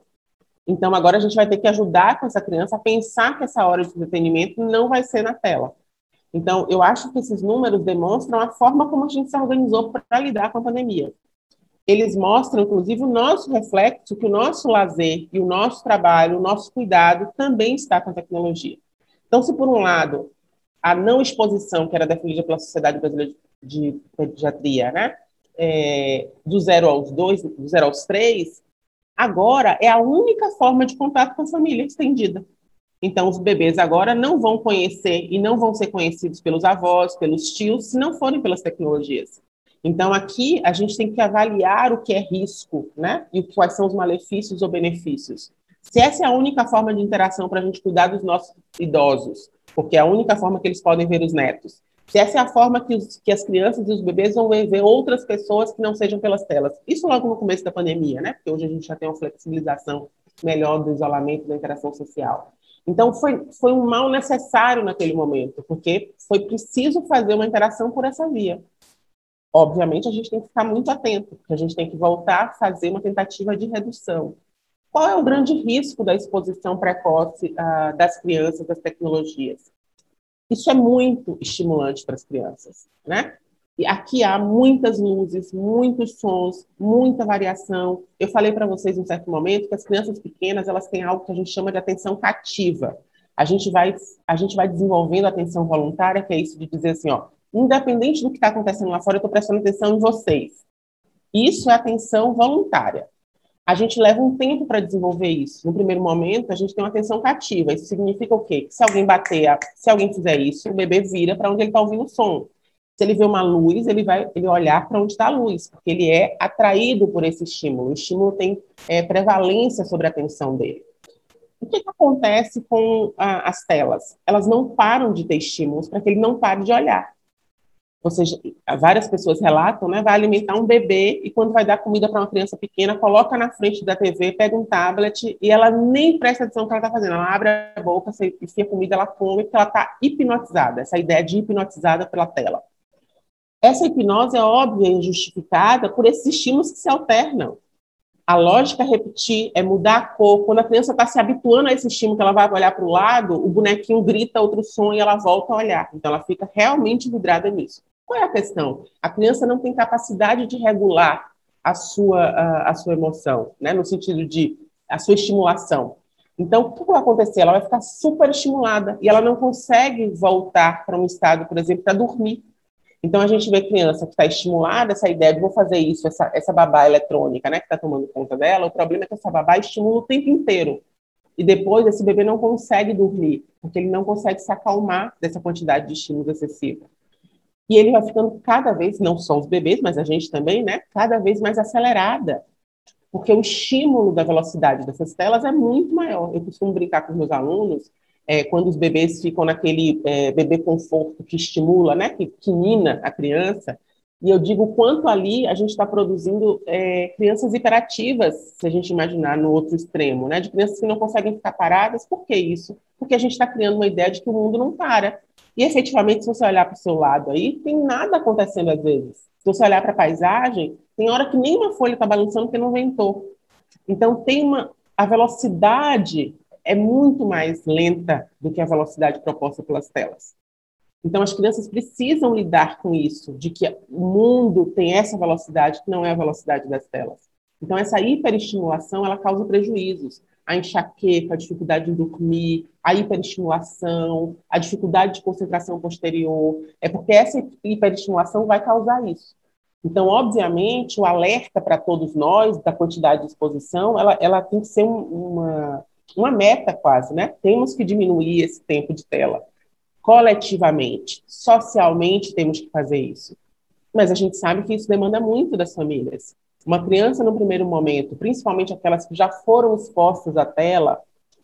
Então, agora a gente vai ter que ajudar com essa criança a pensar que essa hora de entretenimento não vai ser na tela. Então, eu acho que esses números demonstram a forma como a gente se organizou para lidar com a pandemia. Eles mostram, inclusive, o nosso reflexo, que o nosso lazer e o nosso trabalho, o nosso cuidado também está com a tecnologia. Então, se por um lado a não exposição que era definida pela Sociedade Brasileira de Pediatria, né? É, do zero aos dois, do zero aos três, agora é a única forma de contato com a família estendida. Então, os bebês agora não vão conhecer e não vão ser conhecidos pelos avós, pelos tios, se não forem pelas tecnologias. Então, aqui a gente tem que avaliar o que é risco, né? E quais são os malefícios ou benefícios. Se essa é a única forma de interação para a gente cuidar dos nossos idosos, porque é a única forma que eles podem ver os netos. Se essa é a forma que, os, que as crianças e os bebês vão ver, outras pessoas que não sejam pelas telas. Isso logo no começo da pandemia, né? Porque hoje a gente já tem uma flexibilização melhor do isolamento, da interação social. Então, foi, foi um mal necessário naquele momento, porque foi preciso fazer uma interação por essa via. Obviamente, a gente tem que ficar muito atento, porque a gente tem que voltar a fazer uma tentativa de redução. Qual é o grande risco da exposição precoce uh, das crianças às tecnologias? Isso é muito estimulante para as crianças, né? E aqui há muitas luzes, muitos sons, muita variação. Eu falei para vocês em um certo momento que as crianças pequenas elas têm algo que a gente chama de atenção cativa. A gente vai a gente vai desenvolvendo a atenção voluntária, que é isso de dizer assim, ó, independente do que está acontecendo lá fora, eu estou prestando atenção em vocês. Isso é atenção voluntária a gente leva um tempo para desenvolver isso. No primeiro momento, a gente tem uma atenção cativa. Isso significa o quê? Que se alguém bater, se alguém fizer isso, o bebê vira para onde ele está ouvindo o som. Se ele vê uma luz, ele vai ele olhar para onde está a luz, porque ele é atraído por esse estímulo. O estímulo tem é, prevalência sobre a atenção dele. O que, que acontece com a, as telas? Elas não param de ter estímulos para que ele não pare de olhar ou seja, várias pessoas relatam, né, vai alimentar um bebê e quando vai dar comida para uma criança pequena, coloca na frente da TV, pega um tablet e ela nem presta atenção no que ela está fazendo. Ela abre a boca, enfia comida, ela come, porque ela está hipnotizada. Essa ideia de hipnotizada pela tela. Essa hipnose é óbvia e justificada por esses estímulos que se alternam. A lógica é repetir, é mudar a cor. Quando a criança está se habituando a esse estímulo, que ela vai olhar para o lado, o bonequinho grita outro som e ela volta a olhar. Então, ela fica realmente vidrada nisso. Qual é a questão? A criança não tem capacidade de regular a sua, a, a sua emoção, né? no sentido de a sua estimulação. Então, o que vai acontecer? Ela vai ficar super estimulada e ela não consegue voltar para um estado, por exemplo, para dormir. Então, a gente vê criança que está estimulada, essa ideia de vou fazer isso, essa, essa babá eletrônica, né, que está tomando conta dela, o problema é que essa babá estimula o tempo inteiro. E depois esse bebê não consegue dormir, porque ele não consegue se acalmar dessa quantidade de estímulos excessiva. E ele vai ficando cada vez, não só os bebês, mas a gente também, né? Cada vez mais acelerada. Porque o estímulo da velocidade dessas telas é muito maior. Eu costumo brincar com os meus alunos, é, quando os bebês ficam naquele é, bebê conforto que estimula, né? Que, que mina a criança. E eu digo quanto ali a gente está produzindo é, crianças hiperativas, se a gente imaginar no outro extremo, né? De crianças que não conseguem ficar paradas. Por que isso? Porque a gente está criando uma ideia de que o mundo não para. E efetivamente, se você olhar para o seu lado aí, tem nada acontecendo às vezes. Se você olhar para a paisagem, tem hora que nem uma folha está balançando porque não ventou. Então, tem uma. A velocidade é muito mais lenta do que a velocidade proposta pelas telas. Então, as crianças precisam lidar com isso, de que o mundo tem essa velocidade que não é a velocidade das telas. Então, essa hiperestimulação, ela causa prejuízos a enxaqueca, a dificuldade de dormir, a hiperestimulação, a dificuldade de concentração posterior. É porque essa hiperestimulação vai causar isso. Então, obviamente, o alerta para todos nós da quantidade de exposição, ela, ela tem que ser uma, uma meta quase, né? Temos que diminuir esse tempo de tela. Coletivamente, socialmente, temos que fazer isso. Mas a gente sabe que isso demanda muito das famílias. Uma criança, no primeiro momento, principalmente aquelas que já foram expostas à tela,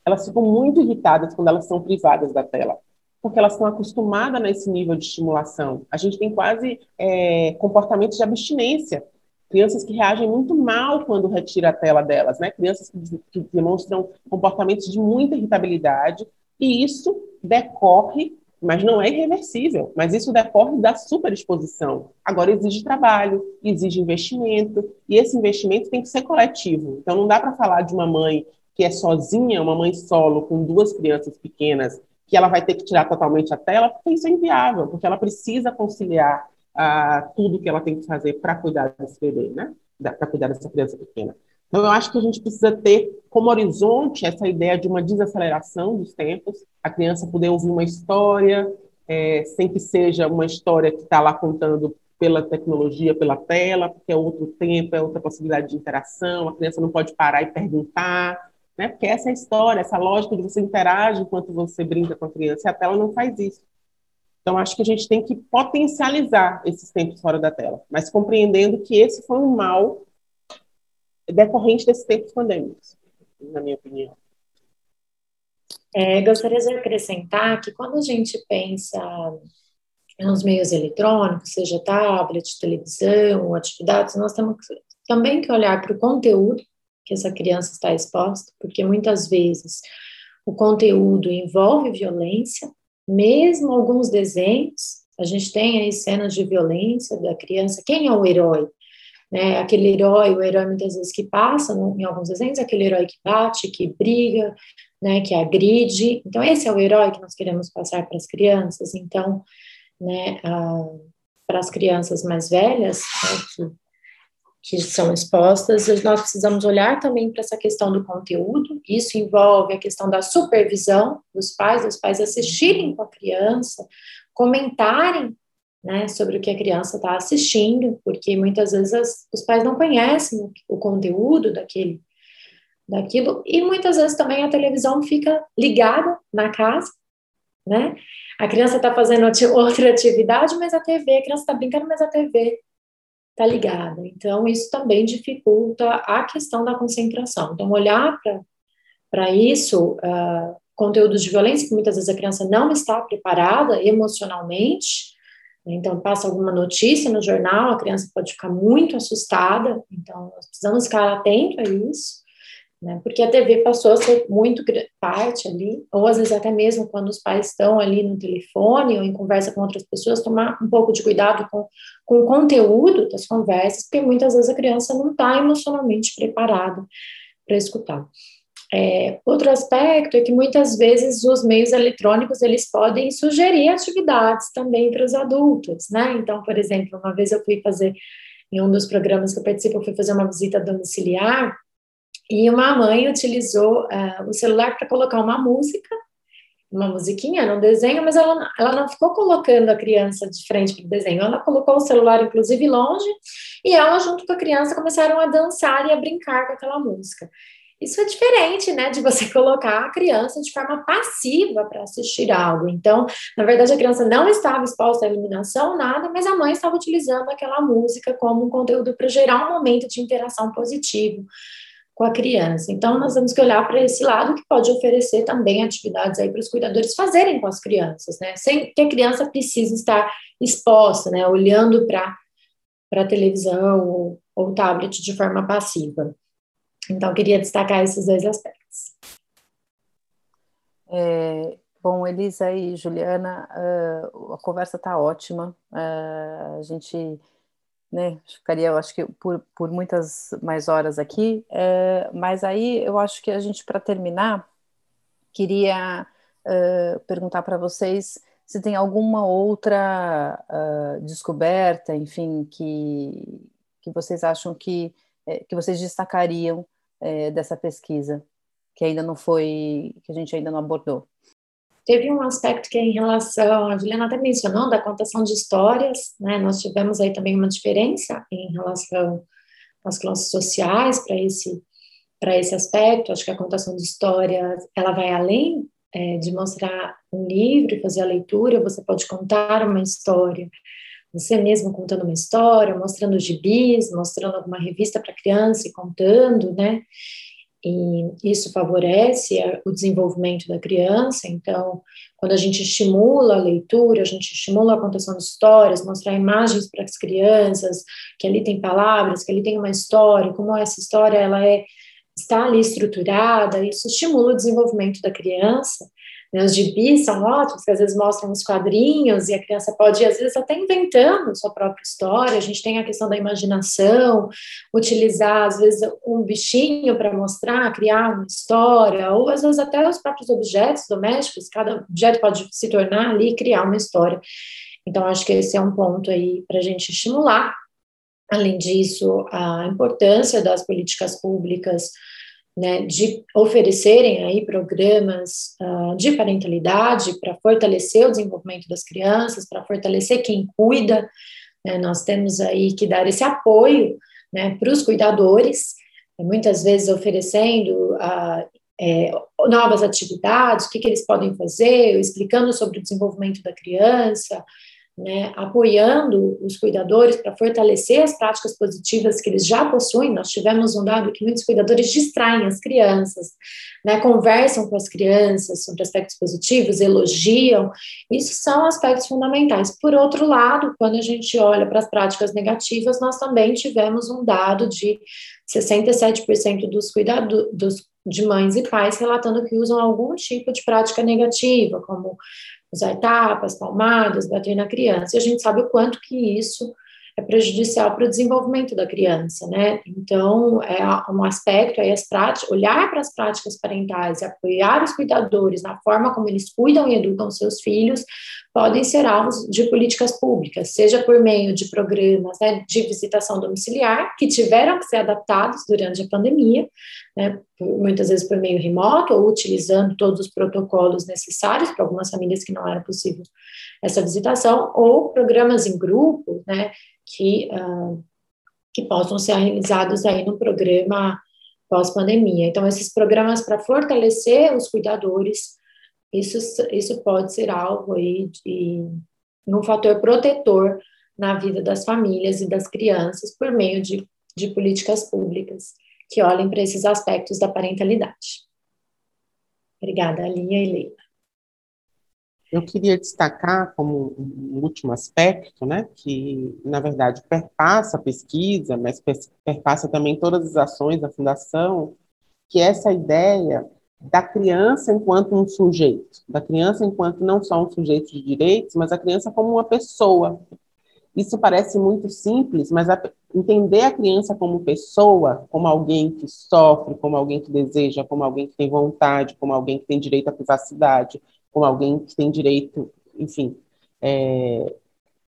elas ficam muito irritadas quando elas são privadas da tela, porque elas estão acostumadas nesse nível de estimulação. A gente tem quase é, comportamentos de abstinência. Crianças que reagem muito mal quando retira a tela delas, né? Crianças que, que demonstram comportamentos de muita irritabilidade, e isso decorre mas não é irreversível. Mas isso decorre da superexposição. Agora exige trabalho, exige investimento, e esse investimento tem que ser coletivo. Então não dá para falar de uma mãe que é sozinha, uma mãe solo com duas crianças pequenas, que ela vai ter que tirar totalmente a tela, porque isso é inviável, porque ela precisa conciliar ah, tudo que ela tem que fazer para cuidar desse bebê, né? Para cuidar dessa criança pequena. Então, eu acho que a gente precisa ter como horizonte essa ideia de uma desaceleração dos tempos, a criança poder ouvir uma história, é, sem que seja uma história que está lá contando pela tecnologia, pela tela, porque é outro tempo, é outra possibilidade de interação, a criança não pode parar e perguntar, né? Porque essa é a história, essa lógica de você interage enquanto você brinca com a criança, e a tela não faz isso. Então, acho que a gente tem que potencializar esses tempos fora da tela, mas compreendendo que esse foi um mal decorrente desses tempos pandêmicos, na minha opinião. É, gostaria de acrescentar que quando a gente pensa nos meios eletrônicos, seja tablet, televisão, atividades, nós temos também que olhar para o conteúdo que essa criança está exposta, porque muitas vezes o conteúdo envolve violência, mesmo alguns desenhos, a gente tem aí cenas de violência da criança. Quem é o herói? Né? Aquele herói, o herói muitas vezes que passa em alguns desenhos, aquele herói que bate, que briga, né? Que agride. Então esse é o herói que nós queremos passar para as crianças. Então, né? para as crianças mais velhas, né, que, que são expostas, nós precisamos olhar também para essa questão do conteúdo. Isso envolve a questão da supervisão dos pais, dos pais assistirem com a criança, comentarem né, sobre o que a criança está assistindo, porque muitas vezes as, os pais não conhecem o, o, conteúdo daquele, daquilo, e muitas vezes também a televisão fica ligada na casa, né? A criança está fazendo [laughs] outra atividade, mas a TV, a criança está brincando, mas a TV está ligada. Então, isso também dificulta a questão da concentração. Então, olhar para isso, uh, conteúdos de violência, que muitas vezes a criança não está preparada emocionalmente, então, passa alguma notícia no jornal, a criança pode ficar muito assustada, então nós precisamos ficar atento a isso, né? Porque a TV passou a ser muito parte ali, ou às vezes até mesmo quando os pais estão ali no telefone ou em conversa com outras pessoas, tomar um pouco de cuidado com, com o conteúdo das conversas, porque muitas vezes a criança não está emocionalmente preparada para escutar. É, outro aspecto é que muitas vezes os meios eletrônicos eles podem sugerir atividades também para os adultos, né? Então, por exemplo, uma vez eu fui fazer em um dos programas que eu participo, eu fui fazer uma visita domiciliar e uma mãe utilizou uh, o celular para colocar uma música, uma musiquinha no desenho, mas ela, ela não ficou colocando a criança de frente para o desenho, ela colocou o celular inclusive longe e ela junto com a criança começaram a dançar e a brincar com aquela música. Isso é diferente, né, de você [laughs] colocar a criança de forma passiva para assistir algo. Então, na verdade, a criança não estava exposta à iluminação, nada, mas a mãe estava utilizando aquela música como um conteúdo para gerar um momento de interação positivo com a criança. Então, nós temos que olhar para esse lado que pode oferecer também atividades aí para os cuidadores fazerem com as crianças, né, sem que a criança precise estar exposta, né, olhando para para televisão ou, ou tablet de forma passiva. Então, queria destacar esses dois aspectos. É, bom, Elisa e Juliana, uh, a conversa está ótima. Uh, a gente né, ficaria, eu acho que, por, por muitas mais horas aqui, uh, mas aí eu acho que a gente, para terminar, queria perguntar para vocês se tem alguma outra descoberta, enfim, que, que vocês acham que, que vocês destacariam é, dessa pesquisa, que ainda não foi, que a gente ainda não abordou? Teve um aspecto que é em relação, a Juliana até mencionou, da contação de histórias, né? Nós tivemos aí também uma diferença em relação às classes sociais para esse para esse aspecto. Acho que a contação de histórias ela vai além é, de mostrar um livro, fazer a leitura. Você pode contar uma história você mesmo contando uma história, mostrando gibis, mostrando alguma revista para criança e contando, né? E isso favorece o desenvolvimento da criança. Então, quando a gente estimula a leitura, a gente estimula a contação de histórias, mostrar imagens para as crianças, que ali tem palavras, que ali tem uma história, como essa história ela é está ali estruturada, isso estimula o desenvolvimento da criança né, os gibis são ótimos, que às vezes mostram os quadrinhos e a criança pode, às vezes, até inventando sua própria história. A gente tem a questão da imaginação, utilizar, às vezes, um bichinho para mostrar, criar uma história, ou às vezes até os próprios objetos domésticos, cada objeto pode se tornar ali criar uma história. Então, acho que esse é um ponto aí para a gente estimular. Além disso, a importância das políticas públicas né, de oferecerem aí programas uh, de parentalidade para fortalecer o desenvolvimento das crianças, para fortalecer quem cuida. Né, nós temos aí que dar esse apoio né, para os cuidadores, muitas vezes oferecendo uh, é, novas atividades, o que, que eles podem fazer, explicando sobre o desenvolvimento da criança, né, apoiando os cuidadores para fortalecer as práticas positivas que eles já possuem. Nós tivemos um dado que muitos cuidadores distraem as crianças, né, conversam com as crianças sobre aspectos positivos, elogiam. Isso são aspectos fundamentais. Por outro lado, quando a gente olha para as práticas negativas, nós também tivemos um dado de 67% dos cuidados de mães e pais relatando que usam algum tipo de prática negativa, como usar tapas, palmadas, bater na criança. E a gente sabe o quanto que isso é prejudicial para o desenvolvimento da criança, né? Então, é um aspecto aí, as práticas, olhar para as práticas parentais e apoiar os cuidadores na forma como eles cuidam e educam seus filhos, podem ser alvos de políticas públicas, seja por meio de programas né, de visitação domiciliar, que tiveram que ser adaptados durante a pandemia, né, muitas vezes por meio remoto, ou utilizando todos os protocolos necessários para algumas famílias que não era possível essa visitação, ou programas em grupo, né, que, uh, que possam ser realizados aí no programa pós-pandemia. Então, esses programas para fortalecer os cuidadores, isso, isso pode ser algo aí de um fator protetor na vida das famílias e das crianças por meio de, de políticas públicas que olhem para esses aspectos da parentalidade. Obrigada, Alinha e Leila. Eu queria destacar como um último aspecto, né, que na verdade perpassa a pesquisa, mas perpassa também todas as ações da fundação, que essa ideia da criança enquanto um sujeito, da criança enquanto não só um sujeito de direitos, mas a criança como uma pessoa. Isso parece muito simples, mas a, entender a criança como pessoa, como alguém que sofre, como alguém que deseja, como alguém que tem vontade, como alguém que tem direito à privacidade, com alguém que tem direito, enfim, é,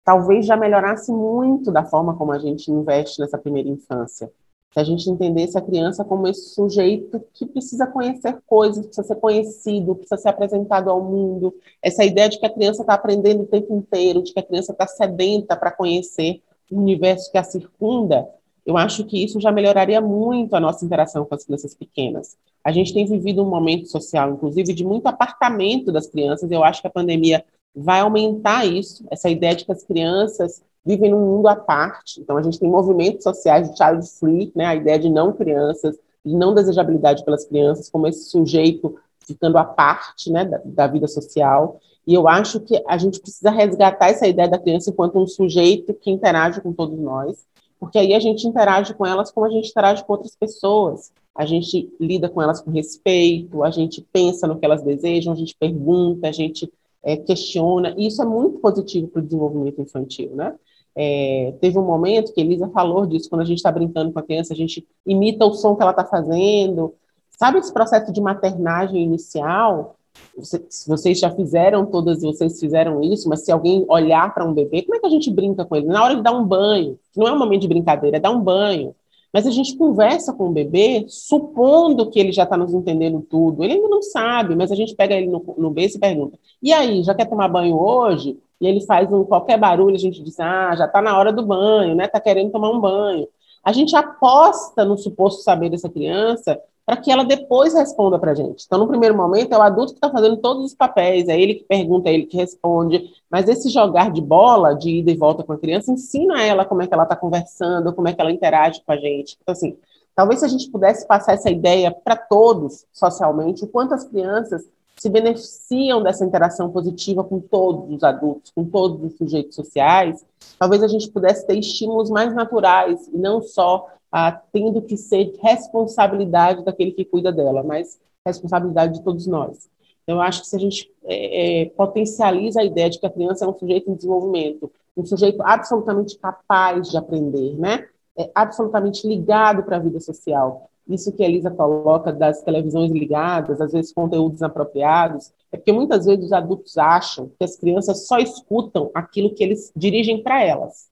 talvez já melhorasse muito da forma como a gente investe nessa primeira infância. Se a gente entendesse a criança como esse sujeito que precisa conhecer coisas, precisa ser conhecido, precisa ser apresentado ao mundo. Essa ideia de que a criança está aprendendo o tempo inteiro, de que a criança está sedenta para conhecer o universo que a circunda, eu acho que isso já melhoraria muito a nossa interação com as crianças pequenas. A gente tem vivido um momento social, inclusive, de muito apartamento das crianças. Eu acho que a pandemia vai aumentar isso, essa ideia de que as crianças vivem num mundo à parte. Então, a gente tem movimentos sociais de child free, né, a ideia de não crianças, de não desejabilidade pelas crianças, como esse sujeito ficando à parte né, da, da vida social. E eu acho que a gente precisa resgatar essa ideia da criança enquanto um sujeito que interage com todos nós, porque aí a gente interage com elas como a gente interage com outras pessoas. A gente lida com elas com respeito, a gente pensa no que elas desejam, a gente pergunta, a gente é, questiona, e isso é muito positivo para o desenvolvimento infantil, né? É, teve um momento que Elisa falou disso, quando a gente está brincando com a criança, a gente imita o som que ela está fazendo. Sabe esse processo de maternagem inicial? Se vocês já fizeram, todas vocês fizeram isso, mas se alguém olhar para um bebê, como é que a gente brinca com ele? Na hora de dar um banho, não é um momento de brincadeira, é dar um banho. Mas a gente conversa com o bebê, supondo que ele já está nos entendendo tudo. Ele ainda não sabe, mas a gente pega ele no, no berço e pergunta: e aí, já quer tomar banho hoje? E ele faz um qualquer barulho, a gente diz: ah, já está na hora do banho, né? Está querendo tomar um banho. A gente aposta no suposto saber dessa criança para que ela depois responda para a gente. Então, no primeiro momento, é o adulto que está fazendo todos os papéis, é ele que pergunta, é ele que responde, mas esse jogar de bola, de ida e volta com a criança, ensina ela como é que ela está conversando, como é que ela interage com a gente. Então, assim, talvez se a gente pudesse passar essa ideia para todos, socialmente, o quanto as crianças se beneficiam dessa interação positiva com todos os adultos, com todos os sujeitos sociais, talvez a gente pudesse ter estímulos mais naturais, e não só ah, tendo que ser responsabilidade daquele que cuida dela, mas responsabilidade de todos nós. Então, eu acho que se a gente é, é, potencializa a ideia de que a criança é um sujeito em desenvolvimento, um sujeito absolutamente capaz de aprender, né? É absolutamente ligado para a vida social. Isso que a Elisa coloca das televisões ligadas, às vezes conteúdos inapropriados, é porque muitas vezes os adultos acham que as crianças só escutam aquilo que eles dirigem para elas.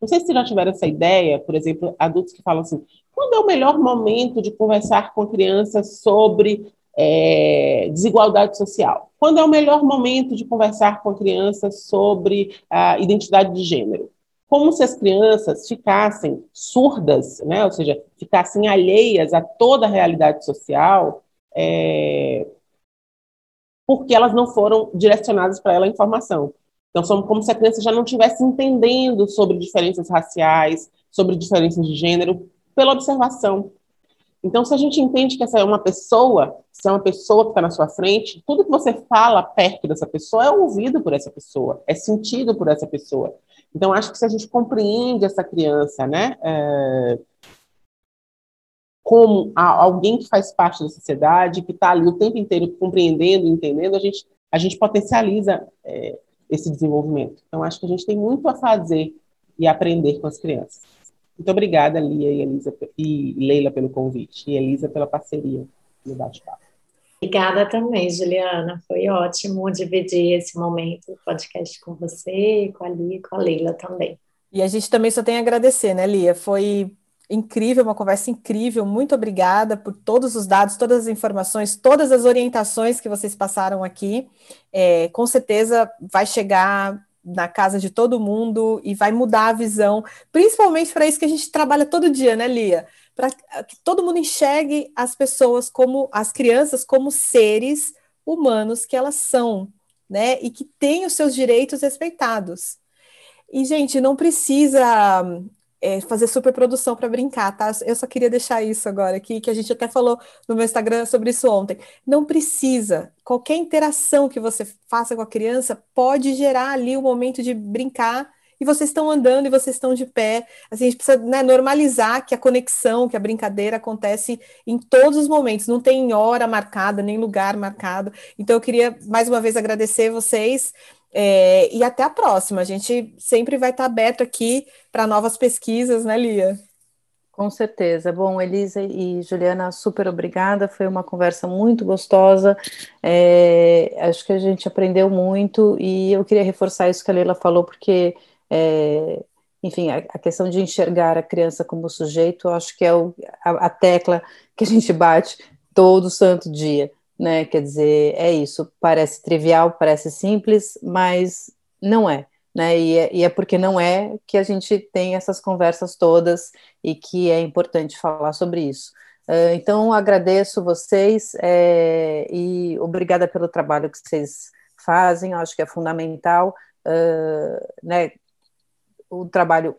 Não sei se já tiveram essa ideia, por exemplo, adultos que falam assim: quando é o melhor momento de conversar com a criança sobre é, desigualdade social? Quando é o melhor momento de conversar com a criança sobre a identidade de gênero? Como se as crianças ficassem surdas, né? ou seja, ficassem alheias a toda a realidade social, é, porque elas não foram direcionadas para ela a informação. Então, são como se a criança já não estivesse entendendo sobre diferenças raciais, sobre diferenças de gênero, pela observação. Então, se a gente entende que essa é uma pessoa, se é uma pessoa que está na sua frente, tudo que você fala perto dessa pessoa é ouvido por essa pessoa, é sentido por essa pessoa. Então, acho que se a gente compreende essa criança, né, é, como alguém que faz parte da sociedade, que está ali o tempo inteiro compreendendo, entendendo, a gente, a gente potencializa é, esse desenvolvimento. Então, acho que a gente tem muito a fazer e aprender com as crianças. Muito obrigada, Lia e Elisa e Leila pelo convite, e Elisa pela parceria no bate-papo. Obrigada também, Juliana. Foi ótimo dividir esse momento do podcast com você, com a Lia e com a Leila também. E a gente também só tem a agradecer, né, Lia? Foi incrível, uma conversa incrível. Muito obrigada por todos os dados, todas as informações, todas as orientações que vocês passaram aqui. É, com certeza vai chegar na casa de todo mundo e vai mudar a visão, principalmente para isso que a gente trabalha todo dia, né, Lia? Para que todo mundo enxergue as pessoas como as crianças como seres humanos que elas são, né? E que têm os seus direitos respeitados. E, gente, não precisa é, fazer superprodução para brincar, tá? Eu só queria deixar isso agora aqui, que a gente até falou no meu Instagram sobre isso ontem. Não precisa. Qualquer interação que você faça com a criança pode gerar ali o um momento de brincar e vocês estão andando e vocês estão de pé. Assim, a gente precisa né, normalizar que a conexão, que a brincadeira acontece em todos os momentos, não tem hora marcada, nem lugar marcado. Então, eu queria mais uma vez agradecer vocês. É, e até a próxima. A gente sempre vai estar aberto aqui para novas pesquisas, né, Lia? Com certeza. Bom, Elisa e Juliana, super obrigada. Foi uma conversa muito gostosa. É, acho que a gente aprendeu muito e eu queria reforçar isso que a Leila falou, porque, é, enfim, a, a, questão de enxergar a criança como sujeito, acho que é o, a, a tecla que a gente bate todo santo dia né? Quer dizer, é isso. Parece trivial, parece simples, mas não é. né? E é, e é, porque não é que a gente tem essas conversas todas e que é importante falar sobre isso. Uh, então, agradeço vocês é, e obrigada pelo trabalho que vocês fazem, acho que é fundamental, uh, né? O trabalho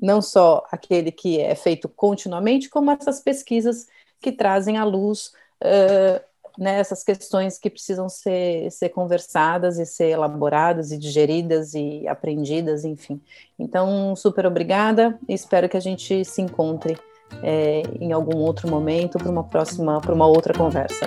não só aquele que é feito continuamente, como essas pesquisas que trazem à luz uh, né, essas questões que precisam ser, ser conversadas e ser elaboradas e digeridas e aprendidas, enfim. Então, super obrigada e espero que a gente se encontre é, em algum outro momento para uma próxima, para uma outra conversa.